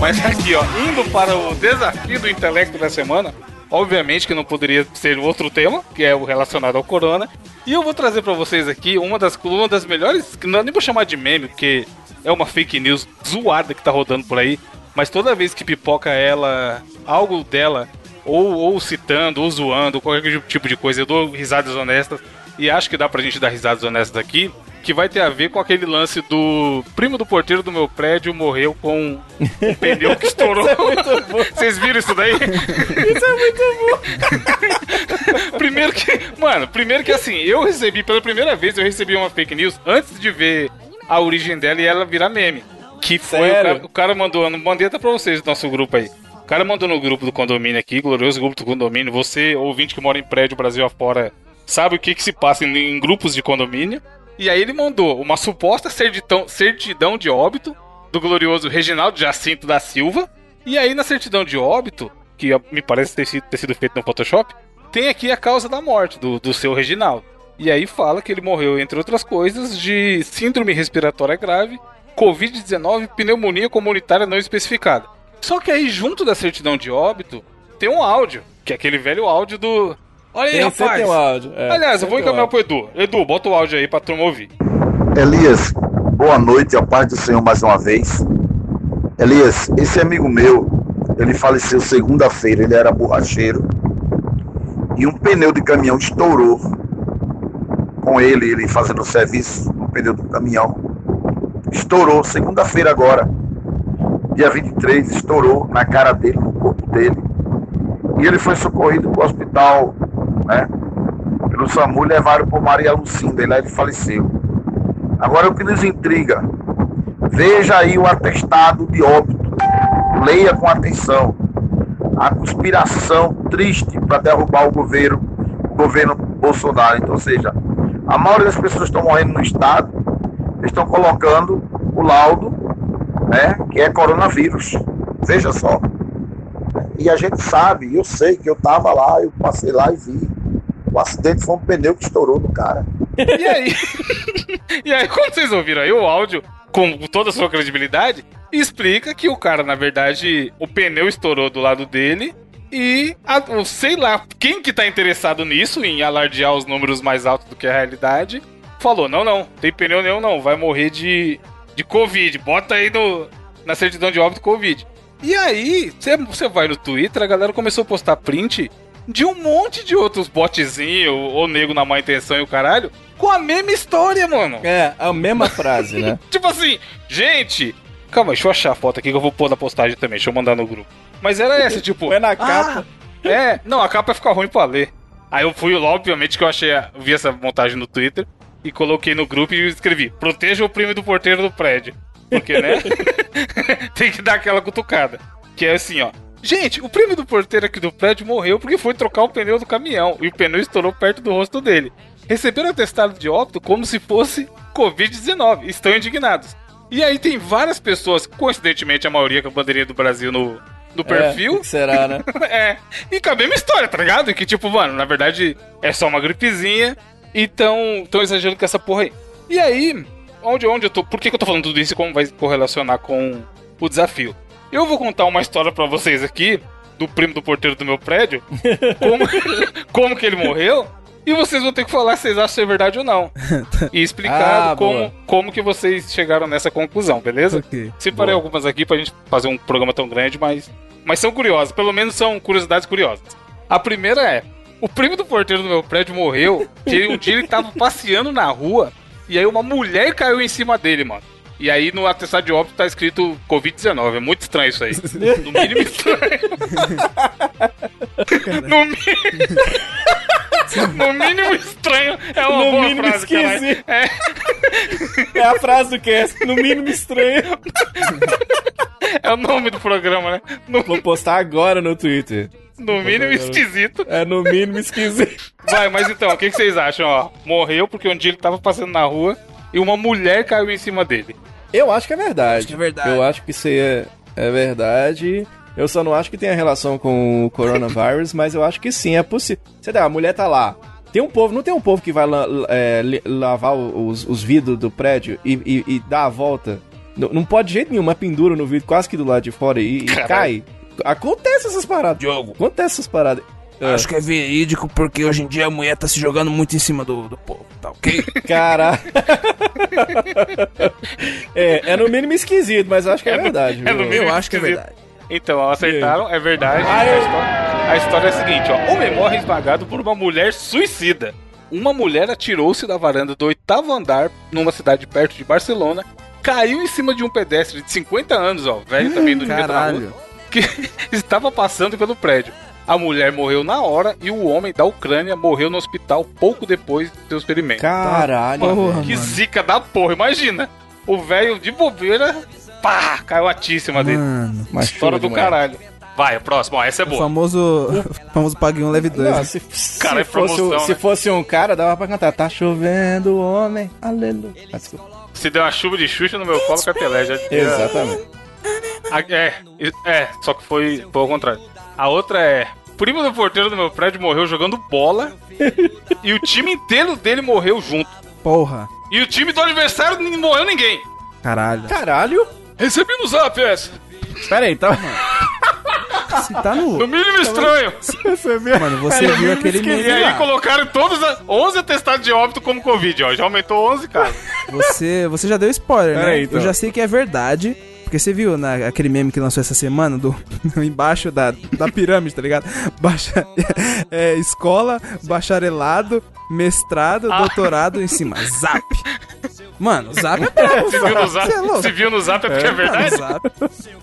Mas aqui, ó, indo para o desafio do intelecto da semana, obviamente que não poderia ser outro tema, que é o relacionado ao corona. E eu vou trazer para vocês aqui uma das, uma das melhores, não é nem vou chamar de meme, porque é uma fake news zoada que tá rodando por aí, mas toda vez que pipoca ela, algo dela, ou, ou citando, ou zoando, ou qualquer tipo de coisa, eu dou risadas honestas, e acho que dá pra gente dar risadas honestas aqui, que vai ter a ver com aquele lance do primo do porteiro do meu prédio morreu com um pneu que estourou. Vocês viram isso daí? Isso é muito bom. primeiro que, mano, primeiro que assim, eu recebi pela primeira vez eu recebi uma fake news antes de ver a origem dela e ela virar meme. Que foi o cara, o cara mandou, mandei até pra vocês do nosso grupo aí. Cara mandou no grupo do condomínio aqui, glorioso grupo do condomínio. Você, ouvinte que mora em prédio Brasil afora, sabe o que que se passa em, em grupos de condomínio. E aí ele mandou uma suposta certidão, certidão de óbito do glorioso Reginaldo Jacinto da Silva. E aí na certidão de óbito, que me parece ter sido, ter sido feito no Photoshop, tem aqui a causa da morte do, do seu Reginaldo. E aí fala que ele morreu, entre outras coisas, de síndrome respiratória grave, Covid-19 pneumonia comunitária não especificada. Só que aí, junto da certidão de óbito, tem um áudio, que é aquele velho áudio do. Olha aí, Tem, rapaz! tem um áudio. é, Aliás, eu vou encaminhar pro Edu. Edu, bota o áudio aí pra turma ouvir. Elias, boa noite, a paz do Senhor mais uma vez. Elias, esse amigo meu, ele faleceu segunda-feira, ele era borracheiro. E um pneu de caminhão estourou com ele, ele fazendo serviço no pneu do caminhão. Estourou, segunda-feira agora, dia 23, estourou na cara dele, no corpo dele. E ele foi socorrido para o hospital, né? Pelo SAMU, levaram para Maria Lucinda, e lá ele faleceu. Agora o que nos intriga, Veja aí o atestado de óbito. Leia com atenção. A conspiração triste para derrubar o governo, o governo Bolsonaro. Então, ou seja, a maioria das pessoas estão morrendo no estado estão colocando o laudo, né, que é coronavírus. Veja só. E a gente sabe, eu sei que eu tava lá, eu passei lá e vi. O acidente foi um pneu que estourou no cara. E aí? e aí, quando vocês ouviram aí o áudio, com toda a sua credibilidade, explica que o cara, na verdade, o pneu estourou do lado dele e a, sei lá, quem que tá interessado nisso, em alardear os números mais altos do que a realidade, falou: não, não, tem pneu nenhum, não, vai morrer de, de Covid. Bota aí no, na certidão de óbito Covid. E aí, você vai no Twitter, a galera começou a postar print de um monte de outros botzinhos ou nego na má intenção e o caralho, com a mesma história, mano. É, a mesma frase, né? tipo assim, gente. Calma, deixa eu achar a foto aqui que eu vou pôr na postagem também, deixa eu mandar no grupo. Mas era essa, tipo. É na capa. Ah, é, não, a capa ia ficar ruim pra ler. Aí eu fui, obviamente, que eu achei, eu vi essa montagem no Twitter e coloquei no grupo e escrevi: proteja o primo do porteiro do prédio. Porque, né? Tem que dar aquela cutucada. Que é assim, ó. Gente, o primo do porteiro aqui do prédio morreu porque foi trocar o pneu do caminhão e o pneu estourou perto do rosto dele. Receberam atestado de óbito como se fosse Covid-19. Estão indignados. E aí tem várias pessoas, coincidentemente a maioria com a bandeirinha do Brasil no, no perfil. É, será, né? é. E com a mesma história, tá ligado? Que tipo, mano, na verdade é só uma gripezinha. Então, tão exagerando com essa porra aí. E aí, onde, onde eu tô. Por que, que eu tô falando tudo isso e como vai correlacionar com o desafio? Eu vou contar uma história para vocês aqui do primo do porteiro do meu prédio, como, como que ele morreu. E vocês vão ter que falar se vocês acham ser verdade ou não. E explicado ah, como, como que vocês chegaram nessa conclusão, beleza? Okay. Separei boa. algumas aqui pra gente fazer um programa tão grande, mas, mas são curiosas. Pelo menos são curiosidades curiosas. A primeira é: o primo do porteiro do meu prédio morreu. Que um dia ele tava passeando na rua e aí uma mulher caiu em cima dele, mano. E aí no atestado de óbito tá escrito Covid-19. É muito estranho isso aí. No mínimo estranho. no, mi... no mínimo estranho é uma no boa mínimo frase, esquisito. É... é a frase do cast. No mínimo estranho. É o nome do programa, né? No... Vou postar agora no Twitter. No mínimo esquisito. É, no mínimo esquisito. Vai, mas então, o que, que vocês acham? Ó, morreu porque um dia ele tava passando na rua e uma mulher caiu em cima dele. Eu acho que é verdade. Acho que é verdade. Eu acho que isso é, é verdade. Eu só não acho que tenha relação com o coronavírus, mas eu acho que sim, é possível. Você dá, a mulher tá lá. Tem um povo, não tem um povo que vai la, é, lavar os, os vidros do prédio e, e, e dar a volta? Não, não pode de jeito nenhum, uma pendura no vidro quase que do lado de fora e, e cai. Acontece essas paradas. Diogo. Acontece essas paradas. É. Acho que é verídico porque hoje em dia a mulher tá se jogando muito em cima do, do povo, tá ok? Cara. é, é no mínimo esquisito, mas acho que é, é verdade. No, é no mínimo eu acho que é verdade. Então, acertaram, é verdade. Ah, eu... a, história, a, história, é a seguinte, ó. Homem morre esmagado por uma mulher suicida. Uma mulher atirou-se da varanda do oitavo andar numa cidade perto de Barcelona, caiu em cima de um pedestre de 50 anos, ó, velho também do Caralho. Que estava passando pelo prédio. A mulher morreu na hora e o homem da Ucrânia morreu no hospital pouco depois do seu experimento. Caralho, porra, Que zica da porra, imagina. O velho de bobeira, pá, caiu a tíssima dele. Mano, História do caralho. Vai, próximo, ó, essa é boa. O famoso, o famoso pague um leve 2. se, cara, é fosse, promoção, se né? fosse um cara, dava pra cantar. Tá chovendo, homem, aleluia. Se der uma chuva de Xuxa no meu colo, Capelé já Exatamente. É, é, só que foi, foi ao contrário. A outra é: primo do porteiro do meu prédio morreu jogando bola e o time inteiro dele morreu junto. Porra. E o time do aniversário não morreu ninguém. Caralho. Caralho? Recebi no zap essa. Pera aí, tá. Se tá no. No mínimo estranho. Você viu? Mano, você viu aquele meme. E aí lá. colocaram todos as 11 atestados de óbito como Covid, ó. Já aumentou 11, cara. Você, você já deu spoiler, Pera né? Aí, então. Eu já sei que é verdade. Porque você viu na, aquele meme que lançou essa semana, do embaixo da, da pirâmide, tá ligado? Baixa, é, escola, bacharelado, mestrado, ah. doutorado em cima. Zap! Mano, zap é Se viu no zap, é, viu no zap é porque é, é verdade?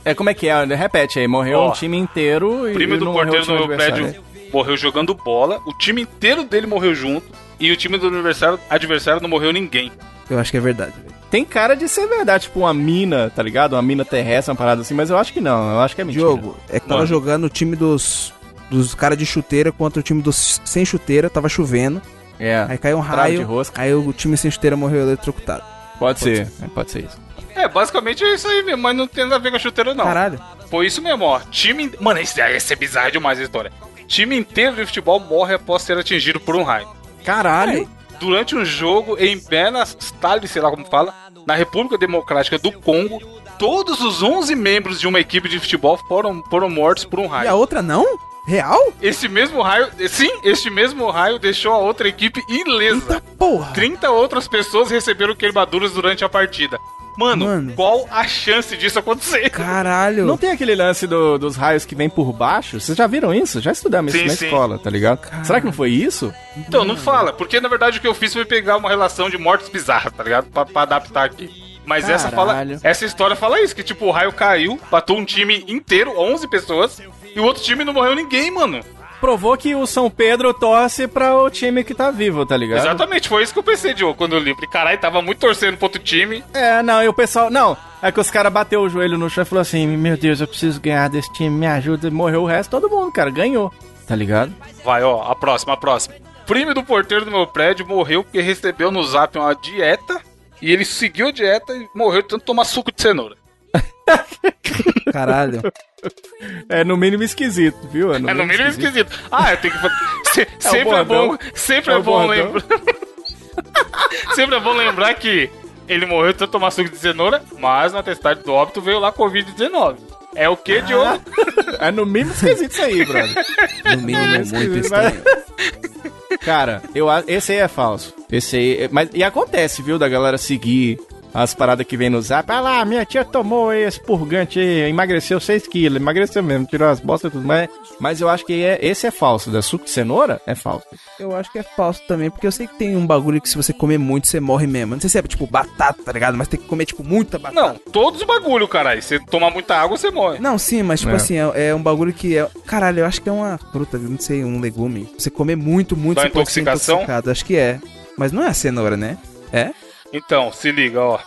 É, como é que é? Repete aí, morreu oh, um time inteiro e. Primo do porteiro no meu prédio morreu jogando bola, o time inteiro dele morreu junto, e o time do adversário, adversário não morreu ninguém. Eu acho que é verdade, velho. Tem cara de ser verdade, tipo uma mina, tá ligado? Uma mina terrestre, uma parada assim, mas eu acho que não, eu acho que é mentira. Diogo, é que tava Mano. jogando o time dos, dos caras de chuteira contra o time dos sem chuteira, tava chovendo. É, Aí caiu um Trave de raio, rosca. aí o time sem chuteira morreu eletrocutado. pode, ser, é, pode ser isso. É, basicamente é isso aí mesmo, mas não tem nada a ver com a chuteira, não. Caralho. Foi isso mesmo, ó. Time. Mano, esse, esse é bizarro demais a história. Time inteiro de futebol morre após ser atingido por um raio. Caralho! Durante um jogo em Benastal, sei lá como fala, na República Democrática do Congo, todos os 11 membros de uma equipe de futebol foram, foram mortos por um E a raio. outra não? Real? Esse mesmo raio, sim, este mesmo raio deixou a outra equipe ilesa. Eita porra. 30 outras pessoas receberam queimaduras durante a partida. Mano, Mano. qual a chance disso acontecer? Caralho. Não tem aquele lance do- dos raios que vem por baixo? Vocês já viram isso? Já estudamos isso Sim, na sim. escola, tá ligado? Será que não foi isso? Então, não fala, porque na verdade o que eu fiz foi pegar uma relação de mortes bizarras, tá ligado? Pra, pra adaptar aqui. Mas essa fala, Caralho. essa história fala isso, que tipo, o raio caiu, matou um time inteiro, 11 pessoas, e o outro time não morreu ninguém, mano. Provou que o São Pedro torce pra o time que tá vivo, tá ligado? Exatamente, foi isso que eu pensei, Diogo, quando eu li. Falei, caralho, tava muito torcendo pro outro time. É, não, e o pessoal. Não, é que os caras bateu o joelho no chão e falou assim: Meu Deus, eu preciso ganhar desse time, me ajuda. E morreu o resto, todo mundo, cara, ganhou. Tá ligado? Vai, ó, a próxima, a próxima. Primo do porteiro do meu prédio morreu porque recebeu no zap uma dieta, e ele seguiu a dieta e morreu de tanto tomar suco de cenoura. Caralho. É no mínimo esquisito, viu? É no mínimo esquisito. Ah, eu tenho que. Se- sempre é bom. Sempre É é, bom lembrar. sempre é bom lembrar que ele morreu de tanto tomar suco de cenoura, mas na testagem do óbito veio lá Covid-19. É o que, Diogo? É no mínimo esquisito isso aí, brother. No mínimo, muito estranho. Cara, eu, esse aí é falso. Esse aí. Mas, e acontece, viu, da galera seguir as paradas que vem no zap. Ah lá, minha tia tomou esse purgante aí, emagreceu 6 quilos. Emagreceu mesmo, tirou as bostas e tudo. Mas, mas eu acho que é, esse é falso. Da suco de cenoura é falso. Eu acho que é falso também, porque eu sei que tem um bagulho que se você comer muito, você morre mesmo. Não sei se é tipo batata, tá ligado? Mas tem que comer, tipo, muita batata. Não, todos os bagulho, caralho. Se tomar muita água, você morre. Não, sim, mas tipo É. assim, é, é um bagulho que é. Caralho, eu acho que é uma fruta, não sei, um legume. Você comer muito, muito, Dá você pode ser intoxicação? intoxicado. Acho que é. Mas não é a cenoura, né? É? Então, se liga, ó.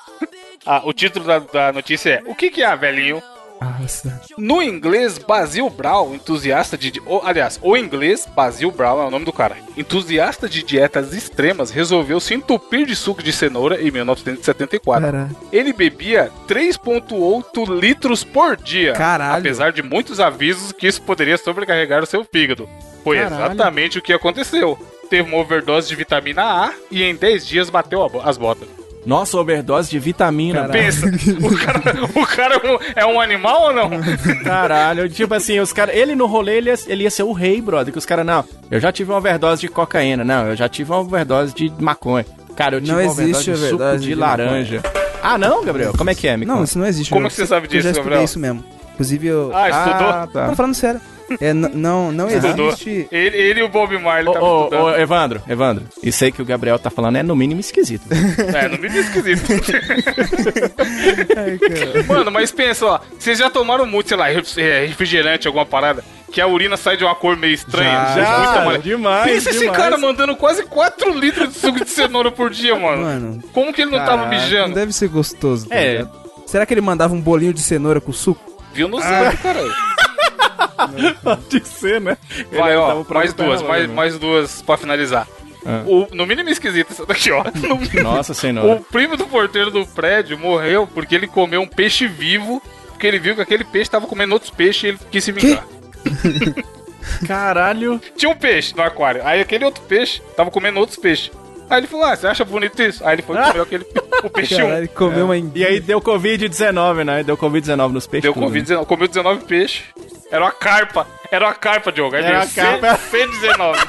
Ah, o título da, da notícia é: O que, que é, velhinho? Nossa. No inglês, Basil Brown, entusiasta de. o- aliás, o inglês, Basil Brown é o nome do cara. Entusiasta de dietas extremas, resolveu se entupir de suco de cenoura em 1974. Caralho. Ele bebia 3,8 litros por dia. Caralho. Apesar de muitos avisos que isso poderia sobrecarregar o seu fígado. Foi Caralho. exatamente o que aconteceu. Teve uma overdose de vitamina A e em 10 dias bateu as botas. Nossa, overdose de vitamina. Caralho. Pensa, o cara, o cara é um- é um animal ou não? Caralho, tipo assim, os caras. Ele no rolê, ele ia, ele ia ser o rei, brother. Que os caras, não, eu já tive uma overdose de cocaína, não, eu já tive uma overdose de maconha. Cara, eu tive Não uma existe overdose de suco overdose de, de laranja. Ah, não, Gabriel? Como é que é, me Não, isso não existe. Como você sabe Eu já disso, Gabriel? isso mesmo. Inclusive, eu. Ah, estudou? Ah, tá. Tô falando sério. É, não, não existe. Ele, ele e o Bob Marley Ô, ô, estudando. ô, Evandro, Evandro, isso aí que o Gabriel tá falando é no mínimo esquisito. É, no mínimo esquisito. Mano, mas pensa, ó. Vocês já tomaram muito, sei lá, é, refrigerante, alguma parada? Que a urina sai de uma cor meio estranha. Já, Muito já, amarela. demais, Pensa esse cara mandando quase 4 litros de suco de cenoura por dia, mano. Mano, Como que ele não tava Caraca, não mijando? deve ser gostoso. tá É. ligado? Será que ele mandava um bolinho de cenoura com suco? Viu no zap, caralho. Pode ser, né? Vai, Ele ó, tava mais duas, mais, né? mais duas pra finalizar. Ah. O, no mínimo esquisito isso daqui, ó. No- Nossa O senhora. primo do porteiro do prédio morreu porque ele comeu um peixe vivo, porque ele viu que aquele peixe tava comendo outros peixes e ele quis se vingar. Caralho. Tinha um peixe no aquário, aí aquele outro peixe tava comendo outros peixes. Aí ele falou, ah, você acha bonito isso? Aí ele foi e comeu aquele, o peixe Caralho, um. ele comeu uma E aí deu Covid-19, né? Deu Covid-19 nos peixes. Deu né? Covid-19, comeu 19 peixes. Era uma carpa, era uma carpa, Diogo. Aí Era veio uma carpa. C, C19.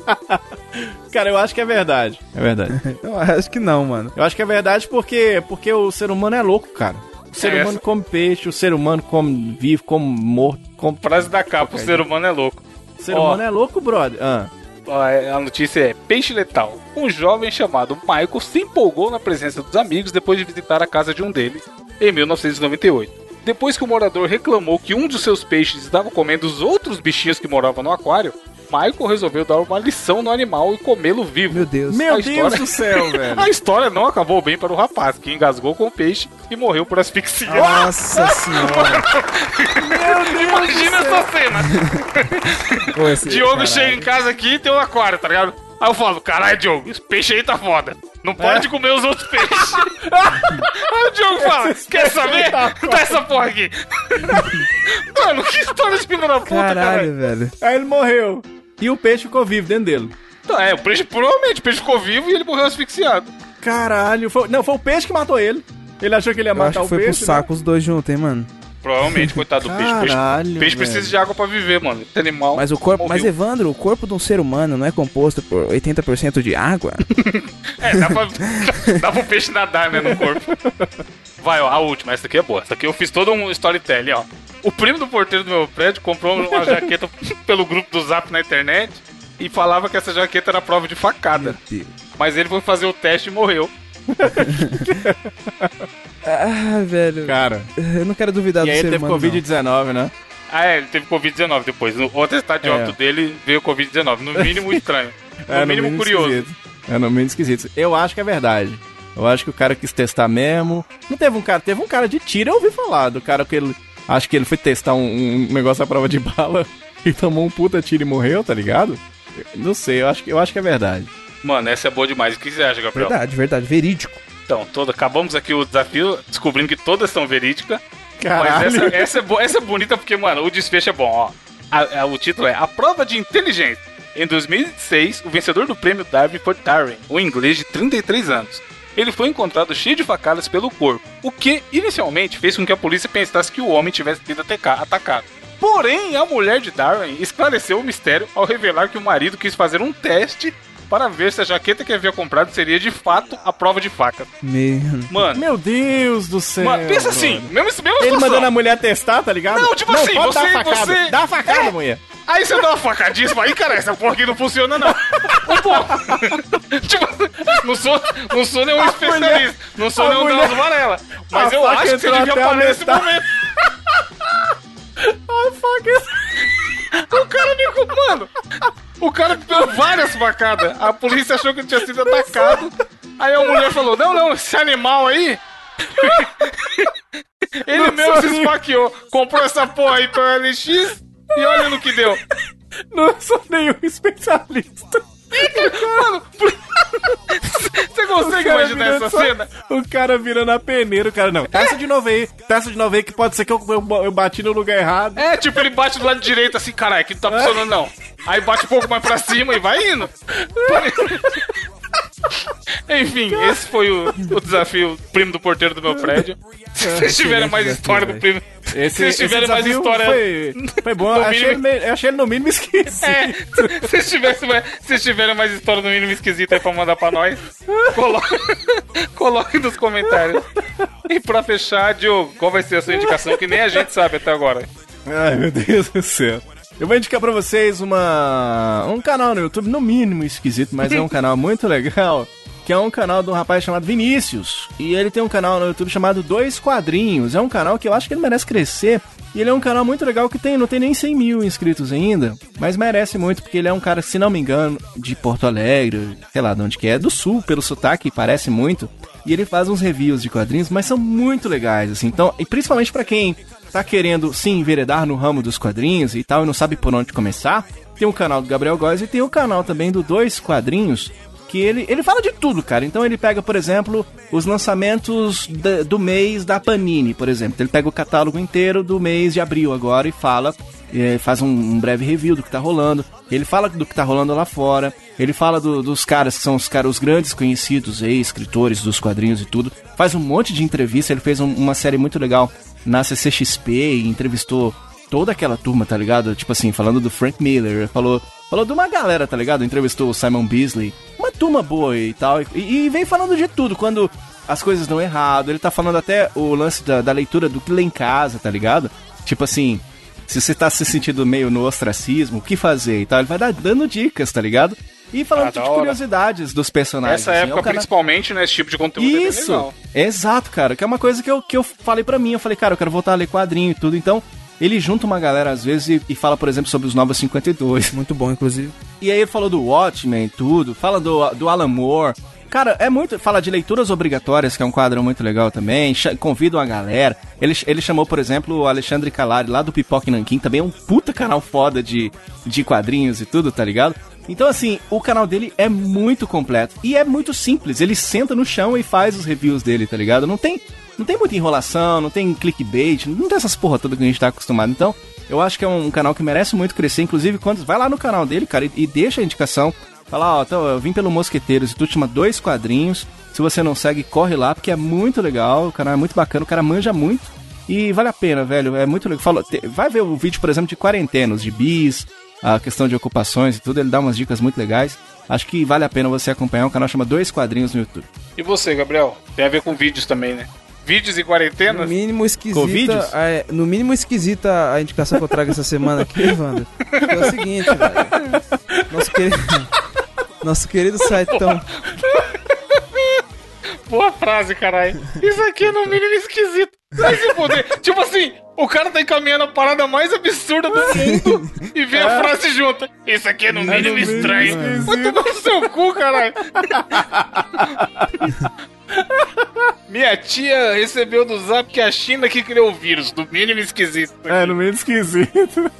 Cara, eu acho que é verdade. É verdade. Eu acho que não, mano. Eu acho que é verdade porque, porque o ser humano é louco, cara. O ser É humano essa. come peixe, o ser humano come vivo, come morto. Come... Frase da capa, o ser humano é louco. O ser Ó. humano é louco, brother. Ah. É, A notícia é: Peixe letal. Um jovem chamado Michael se empolgou na presença dos amigos depois de visitar a casa de um deles em 1998. Depois que o morador reclamou que um dos seus peixes estava comendo os outros bichinhos que moravam no aquário, Michael resolveu dar uma lição no animal e comê-lo vivo. Meu Deus. Meu A Deus história- do céu, velho. A história não acabou bem para o rapaz, que engasgou com o peixe e morreu por asfixia. Nossa senhora. Imagina essa cena. Pô, esse- Diogo caralho. chega em casa aqui e tem um aquário, tá ligado? Aí eu falo, caralho, Diogo, esse peixe aí tá foda. Não pode É? comer os outros peixes. aí o Diogo fala, quer saber? Dá essa porra aqui. Mano, que história de filho da puta, Caralho, caralho. velho. Aí ele morreu. E o peixe ficou vivo dentro dele. Então, é, o peixe, provavelmente, o peixe ficou vivo e ele morreu asfixiado. Caralho. Foi... Não, foi o peixe que matou ele. Ele achou que ele ia Eu matar acho que o foi pro peixe. né? saco os dois juntos, hein, mano. Provavelmente, coitado do peixe. O peixe, Caralho, peixe velho. precisa de água pra viver, mano. Esse animal. Mas o corpo. Mas, morreu. Evandro, o corpo de um ser humano não é composto por 80% de água? É, dá pra, dá pro peixe nadar, né, no corpo. Vai, ó, a última. Essa aqui é boa. Essa aqui eu fiz todo um storytelling, ó. O primo do porteiro do meu prédio comprou uma jaqueta pelo grupo do Zap na internet e falava que essa jaqueta era prova de facada. Mas ele foi fazer o teste e morreu. Ah, velho. Cara. Eu não quero duvidar E do aí ser ele teve humano. não. Covid-19, né? Ah, é, ele teve Covid-19 depois. No o atestado de É. óbito dele veio Covid-19. No mínimo estranho. No É, mínimo curioso. esquisito. É, no mínimo esquisito. Eu acho que é verdade. Eu acho que o cara quis testar mesmo. Não teve um cara, teve um cara de tiro, eu ouvi falar do cara que ele. Acho que ele foi testar um, um negócio à prova de bala e tomou um puta tiro e morreu, tá ligado? Não sei, eu acho que, eu acho que é verdade. Mano, essa é boa demais. O que você acha, Gabriel? Verdade, verdade. Verídico. Então, toda, acabamos aqui o desafio descobrindo que todas são verídicas. Mas Caralho. essa, essa, é bo- essa é bonita porque, mano, o desfecho é bom, ó. A- a- o título é A Prova de Inteligência. Em 2006, o vencedor do prêmio Darwin foi Darwin, um inglês de 33 anos. Ele foi encontrado cheio de facadas pelo corpo, o que inicialmente fez com que a polícia pensasse que o homem tivesse sido ataca- atacado. Porém, a mulher de Darwin esclareceu o mistério ao revelar que o marido quis fazer um teste para ver se a jaqueta que havia comprado seria de fato a prova de faca. Meu... Mano, Meu Deus do céu. mano pensa assim, brother. mesmo, mesmo Ele situação. mandando a mulher testar, tá ligado? Não, tipo assim, pode você- dar facada. você- Dá facada, É. mulher. Aí você dá uma facadinha e fala, ih, cara, essa porra aqui não funciona, não. Ô, pô. tipo, não sou, não sou nenhum especialista, não sou a nenhum mulher- Deus Varela. Mas a eu faca acho que você entrou devia até a parar nesse metade. momento. Ah, fuck. O cara me. Mano, o cara deu várias facadas. A polícia achou que ele tinha sido atacado. Aí a mulher falou: Não, não, esse animal aí. Ele mesmo se esfaqueou. Comprou essa porra aí pelo LX e olha no que deu. Não sou nenhum especialista. Mano, você consegue imaginar essa cena? O cara virando a peneira, o cara, não. Testa de novo aí. Testa de novo aí que pode ser que eu, eu, eu bati no lugar errado. É, tipo, ele bate do lado direito assim, caralho, aqui não tá funcionando não. Aí bate um pouco mais pra cima e vai indo. Enfim, esse foi o, o desafio primo do porteiro do meu prédio. Se vocês tiverem mais história do primo. Esse, Se tiverem mais história. Foi, foi bom. No Achei mínimo- ele, eu achei ele no mínimo esquisito. É, se mais, se tiverem mais história no mínimo esquisita aí pra mandar pra nós, coloque, coloque nos comentários. E pra fechar, Diogo, qual vai ser a sua indicação que nem a gente sabe até agora? Ai, meu Deus do céu. Eu vou indicar pra vocês uma um canal no YouTube, no mínimo esquisito, mas é um canal muito legal, que é um canal de um rapaz chamado Vinícius. E ele tem um canal no YouTube chamado Dois Quadrinhos. É um canal que eu acho que ele merece crescer. E ele é um canal muito legal que tem, não tem nem 100 mil inscritos ainda, mas merece muito, porque ele é um cara, se não me engano, de Porto Alegre, sei lá de onde que é, do sul, pelo sotaque, parece muito. E ele faz uns reviews de quadrinhos, mas são muito legais, assim. Então, e principalmente pra quem tá querendo se enveredar no ramo dos quadrinhos e tal, e não sabe por onde começar, tem o canal do Gabriel Góes e tem o canal também do Dois Quadrinhos, que ele, ele fala de tudo, cara. Então ele pega, por exemplo, os lançamentos do mês da Panini, por exemplo. Ele pega o catálogo inteiro do mês de abril agora e fala, eh, faz um, um breve review do que tá rolando. Ele fala do que tá rolando lá fora. Ele fala do- dos caras que são os caras, os grandes conhecidos aí, escritores dos quadrinhos e tudo. Faz um monte de entrevista. Ele fez um- uma série muito legal na CCXP e entrevistou toda aquela turma, tá ligado? Tipo assim, falando do Frank Miller, falou, falou de uma galera, tá ligado? Entrevistou o Simon Beasley, uma turma boa e tal. E, e vem falando de tudo, quando as coisas dão errado. Ele tá falando até o lance da, da leitura do que lê em casa, tá ligado? Tipo assim, se você tá se sentindo meio no ostracismo, o que fazer e tal. Ele vai dando dicas, tá ligado? E falando Ah, de curiosidades dos personagens. Nessa assim, é época, um cara- principalmente, né, esse tipo de conteúdo é bem isso, legal. exato, cara. Que é uma coisa que eu, que eu falei pra mim. Eu falei, cara, eu quero voltar a ler quadrinho e tudo. Então, ele junta uma galera às vezes e, e fala, por exemplo, sobre os Novos 52. Muito bom, inclusive. E aí ele falou do Watchmen, tudo, fala do, do Alan Moore. Cara, é muito. Fala de leituras obrigatórias, que é um quadro muito legal também. Convida uma galera. Ele, ele chamou, por exemplo, o Alexandre Calari, lá do Pipoque Nanquim, também é um puta canal foda de, de quadrinhos e tudo, tá ligado? Então, assim, o canal dele é muito completo. E é muito simples. Ele senta no chão e faz os reviews dele, tá ligado? Não tem, não tem muita enrolação, não tem clickbait, não tem essas porra toda que a gente tá acostumado. Então, eu acho que é um canal que merece muito crescer. Inclusive, quando vai lá no canal dele, cara, e, e deixa a indicação Fala, ó, então, eu vim pelo Mosqueteiros e tu chama dois quadrinhos. Se você não segue, corre lá, porque é muito legal. O canal é muito bacana, o cara manja muito. E vale a pena, velho. É muito legal. Falou, vai ver o vídeo, por exemplo, de quarentenas, de bis, a questão de ocupações e tudo. Ele dá umas dicas muito legais. Acho que vale a pena você acompanhar. O canal chama Dois Quadrinhos no YouTube. E você, Gabriel? Tem a ver com vídeos também, né? Vídeos e quarentena? No mínimo esquisita. É, no mínimo esquisita a indicação que eu trago essa semana aqui, Evandro. É o seguinte, velho. Nosso querido. Nosso querido saitão. Boa frase, caralho. Isso aqui é no mínimo esquisito. Vai se foder. tipo assim, o cara tá encaminhando a parada mais absurda do mundo e vem é. a frase junta. Isso aqui é no é mínimo no estranho. Vai tomar no seu cu, caralho. Minha tia recebeu do zap que a China que criou o vírus, no mínimo esquisito. É, no mínimo esquisito.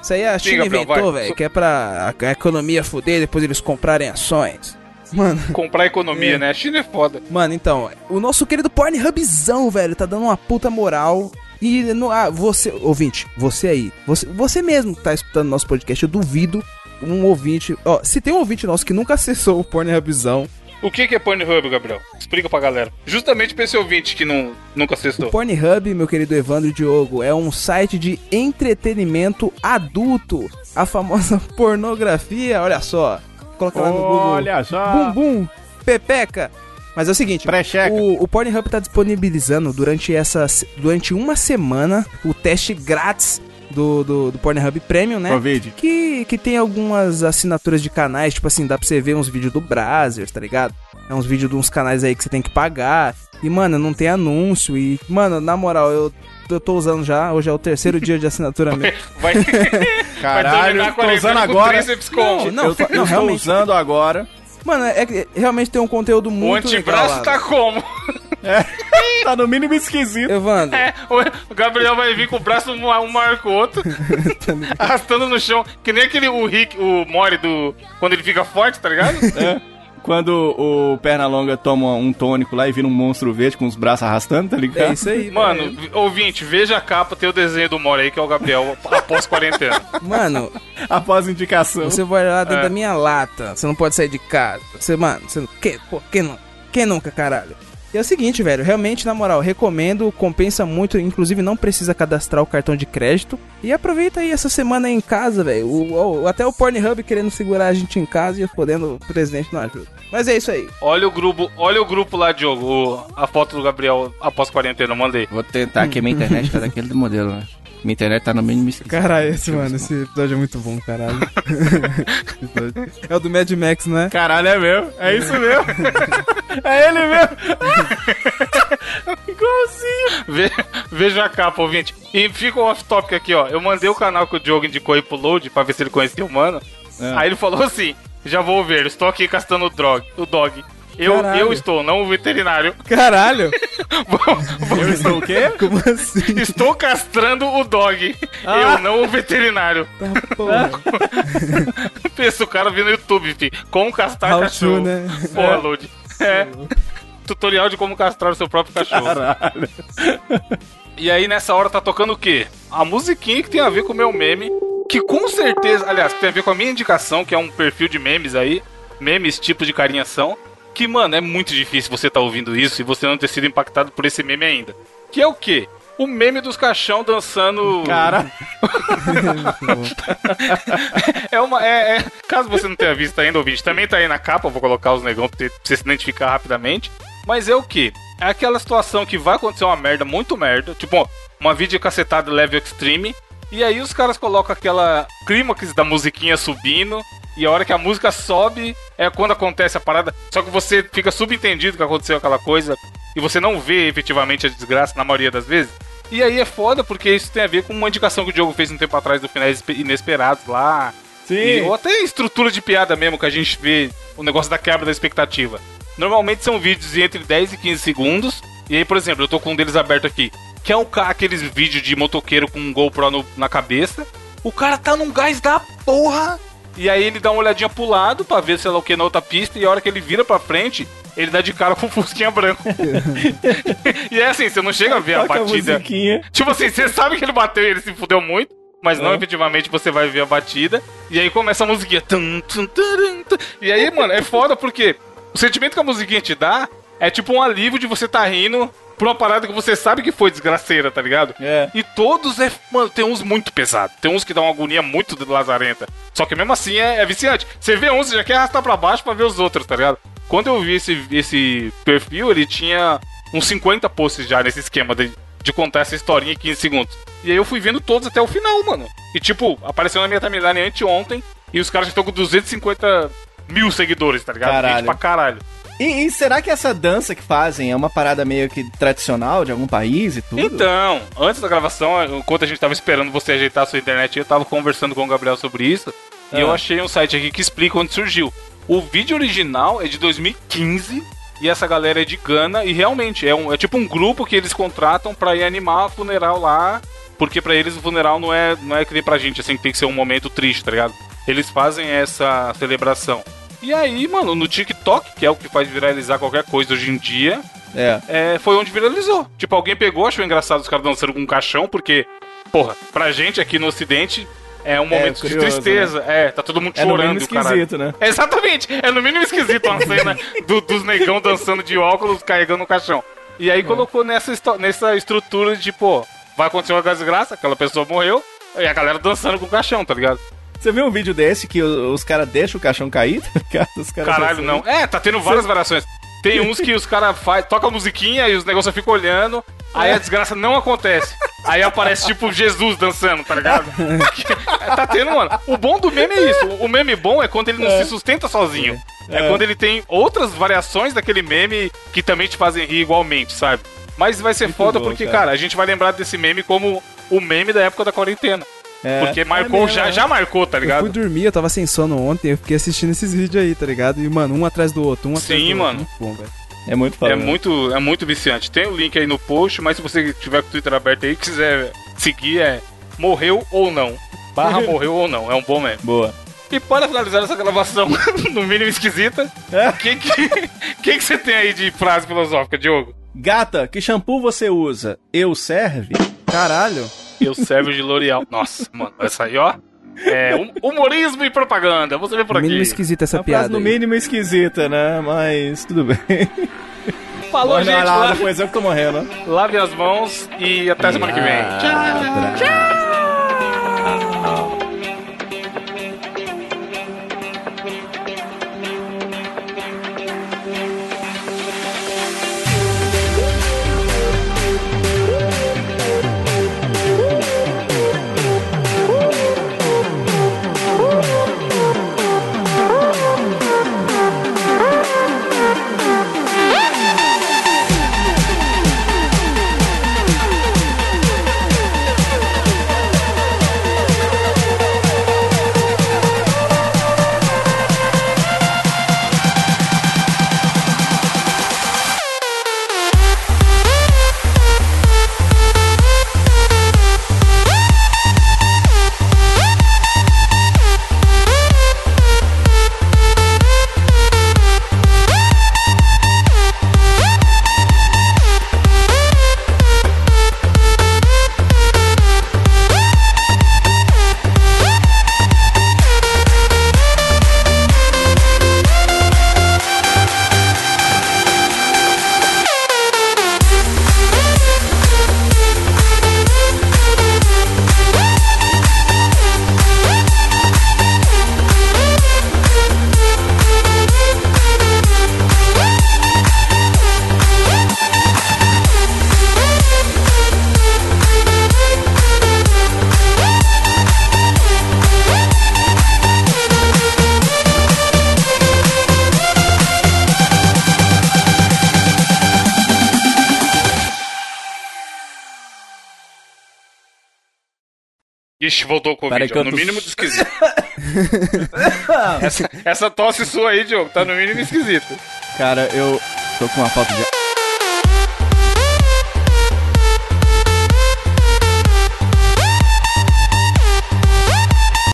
Isso aí a China Diga, inventou, velho, que é pra a economia fuder depois eles comprarem ações. Mano. Comprar economia, é. né? A China é foda. Mano, então, o nosso querido Pornhubzão, velho, tá dando uma puta moral. E no, ah, você, ouvinte, você aí, você, você mesmo que tá escutando nosso podcast, eu duvido um ouvinte. Ó, se tem um ouvinte nosso que nunca acessou o Pornhubzão, o que, é Pornhub, Gabriel? Explica pra galera. Justamente pra esse ouvinte que não, nunca acessou. O Pornhub, meu querido Evandro Diogo, é um site de entretenimento adulto. A famosa pornografia, olha só. Coloca lá no Google. Olha só. Bum bum, pepeca. Mas é o seguinte, o, o Pornhub tá disponibilizando durante, essa, durante uma semana o teste grátis do, do, do Pornhub Premium, né? Covid. Que, que tem algumas assinaturas de canais, tipo assim, dá pra você ver uns vídeos do Brazzers, tá ligado? É uns vídeos de uns canais aí que você tem que pagar. E, mano, não tem anúncio. E, mano, na moral, eu, eu tô usando já. Hoje é o terceiro dia de assinatura mesmo. Vai, Caralho, vai tô usando agora. Não, não, eu, tô, não, estou usando agora. Mano, é, é, realmente tem um conteúdo muito. O antebraço legal, tá como? É, tá no mínimo esquisito. Evandro. É, o Gabriel vai vir com o braço um, um marca o outro, arrastando no chão, que nem aquele o Rick, o Mori do. Quando ele fica forte, tá ligado? É. Quando o Pernalonga toma um tônico lá e vira um monstro verde com os braços arrastando, tá ligado? É isso aí. Mano, velho. ouvinte, veja a capa, tem o desenho do Mori aí, que é o Gabriel, após quarentena. Mano, após indicação. Você vai lá dentro é. da minha lata, você não pode sair de casa. Você, mano, você. Que, pô, quem, não, quem nunca, caralho? E é o seguinte, velho, realmente, na moral, recomendo, compensa muito, inclusive não precisa cadastrar o cartão de crédito. E aproveita aí essa semana aí em casa, velho. O, o, até o Pornhub querendo segurar a gente em casa e podendo o presidente não ajuda. Mas é isso aí. Olha o grupo, olha o grupo lá, Diogo, o, a foto do Gabriel após quarentena, eu mandei. Vou tentar aqui, minha internet tá daquele modelo, né? Minha internet tá no mínimo esquisito. Caralho, esse, mano, esse episódio é muito bom, caralho. é o do Mad Max, né? Caralho, é meu. É isso mesmo. é ele mesmo. Igualzinho. Ve, veja a capa, ouvinte. E fica um off-topic aqui, ó. Eu mandei o canal que o Diogo indicou aí pro Load pra ver se ele conhecia o mano. É. Aí ele falou assim: já vou ver, estou aqui castando o, drog, o dog. Eu, eu estou, não o veterinário. Caralho! eu estou o quê? Como assim? Estou castrando o dog. Ah. Eu, não o veterinário. Tá, porra. Pensa o cara vindo no YouTube, fi. Como castrar How cachorro. To, né? Porra, é. Load. É. Tutorial de como castrar o seu próprio cachorro. Caralho. E aí, nessa hora, tá tocando o quê? A musiquinha que tem a ver com o meu meme. Que com certeza, aliás, tem a ver com a minha indicação, que é um perfil de memes aí. Memes tipo de carinhação que, mano, é muito difícil você tá ouvindo isso e você não ter sido impactado por esse meme ainda. Que é o quê? O meme dos caixão dançando. Cara. é uma. É, é, Caso você não tenha visto ainda, o vídeo também tá aí na capa, vou colocar os negão pra você se identificar rapidamente. Mas é o que? É aquela situação que vai acontecer uma merda, muito merda. Tipo, uma vídeo cacetada level extreme. E aí os caras colocam aquela clímax da musiquinha subindo. E a hora que a música sobe é quando acontece a parada. Só que você fica subentendido que aconteceu aquela coisa e você não vê efetivamente a desgraça na maioria das vezes. E aí é foda porque isso tem a ver com uma indicação que o Diogo fez um tempo atrás do Finais Inesperados lá. Sim. E, ou até estrutura de piada mesmo, que a gente vê o negócio da quebra da expectativa. Normalmente são vídeos de entre 10 e 15 segundos. E aí, por exemplo, eu tô com um deles aberto aqui. Que é um, aqueles vídeos de motoqueiro com um GoPro no- na cabeça. O cara tá num gás da porra. E aí ele dá uma olhadinha pro lado pra ver, sei lá o que, na outra pista. E a hora que ele vira pra frente, ele dá de cara com o Fusquinha branco. e é assim, você não chega a ver a Toca a batida. musiquinha. Tipo assim, você sabe que ele bateu e ele se fudeu muito, mas não É. efetivamente você vai ver a batida. E aí começa a musiquinha. Tum, tum, tarum, tum. E aí, mano, é foda porque o sentimento que a musiquinha te dá é tipo um alívio de você tá rindo por uma parada que você sabe que foi desgraceira, tá ligado? É. E todos é. Mano, tem uns muito pesados. Tem uns que dão uma agonia muito lazarenta. Só que mesmo assim é, é viciante. Você vê uns, você já quer arrastar pra baixo pra ver os outros, tá ligado? Quando eu vi esse, esse perfil, ele tinha uns 50 posts já nesse esquema de, de contar essa historinha em 15 segundos. E aí eu fui vendo todos até o final, mano. E tipo, apareceu na minha timeline anteontem e os caras já estão com 250 mil seguidores, tá ligado? Caralho. Gente pra caralho. E, e será que essa dança que fazem é uma parada meio que tradicional de algum país e tudo? Então, antes da gravação, enquanto a gente tava esperando você ajeitar a sua internet, eu tava conversando com o Gabriel sobre isso. E Ah. eu achei um site aqui que explica onde surgiu. O vídeo original é de 2015 e essa galera é de Gana e realmente é, um, é tipo um grupo que eles contratam pra ir animar a funeral lá, porque pra eles o funeral não é, não é que nem pra gente, assim, que tem que ser um momento triste, tá ligado? Eles fazem essa celebração. E aí, mano, no TikTok, que é o que faz viralizar qualquer coisa hoje em dia, É. é, foi onde viralizou. Tipo, alguém pegou, achou engraçado os caras dançando com um caixão, porque, porra, pra gente aqui no Ocidente é um momento curioso, de tristeza. É, tá todo mundo É no chorando. mínimo o esquisito, né? É, exatamente, é no mínimo esquisito uma cena do- dos negão dançando de óculos, carregando um caixão. E aí colocou nessa, nessa estrutura de, pô, vai acontecer uma desgraça, aquela pessoa morreu, e a galera dançando com o caixão, tá ligado? Você viu um vídeo desse que o- os caras deixam o caixão cair? tá ligado? Os caras Caralho, dançando. não. É, tá tendo várias variações. Tem uns que os caras faz, toca a musiquinha e os negócios ficam olhando, aí a desgraça não acontece. Aí aparece tipo Jesus dançando, tá ligado? tá tendo, mano. O bom do meme é isso. O meme bom é quando ele não se sustenta sozinho. É, É. quando ele tem outras variações daquele meme que também te fazem rir igualmente, sabe? Mas vai ser Muito foda bom, porque, cara. cara. a gente vai lembrar desse meme como o meme da época da quarentena. É. Porque marcou, mesmo, já, é. já marcou, tá Eu ligado? fui dormir, eu tava sem sono ontem, eu fiquei assistindo esses vídeos aí, tá ligado? E, mano, um atrás do outro, um atrás Sim, do mano. outro. Bom, velho. É muito foda. É muito, é muito viciante. Tem o link aí no post, mas se você tiver com o Twitter aberto aí, quiser seguir, é morreu ou não. Barra morreu ou não. É um bom meme. Boa. E para finalizar essa gravação, no mínimo esquisita, É. o que, que, que, que você tem aí de frase filosófica, Diogo? Gata, que shampoo você usa? Eu serve? Caralho. Eu servo de L'Oreal. Nossa, mano, essa aí, ó. É hum- humorismo e propaganda. Você vê por Mínimo aqui. esquisita essa Uma frase piada. no aí. mínimo esquisita, né? Mas tudo bem. Falou, Vai gente. lá, Lave, depois eu que tô morrendo. lave as mãos e até semana que vem. Tchau. Tchau. Voltou o Peraí Covid. ó, eu no mínimo de esquisito. essa, essa tosse sua aí, Diogo, tá no mínimo esquisito. Cara, eu tô com uma falta de.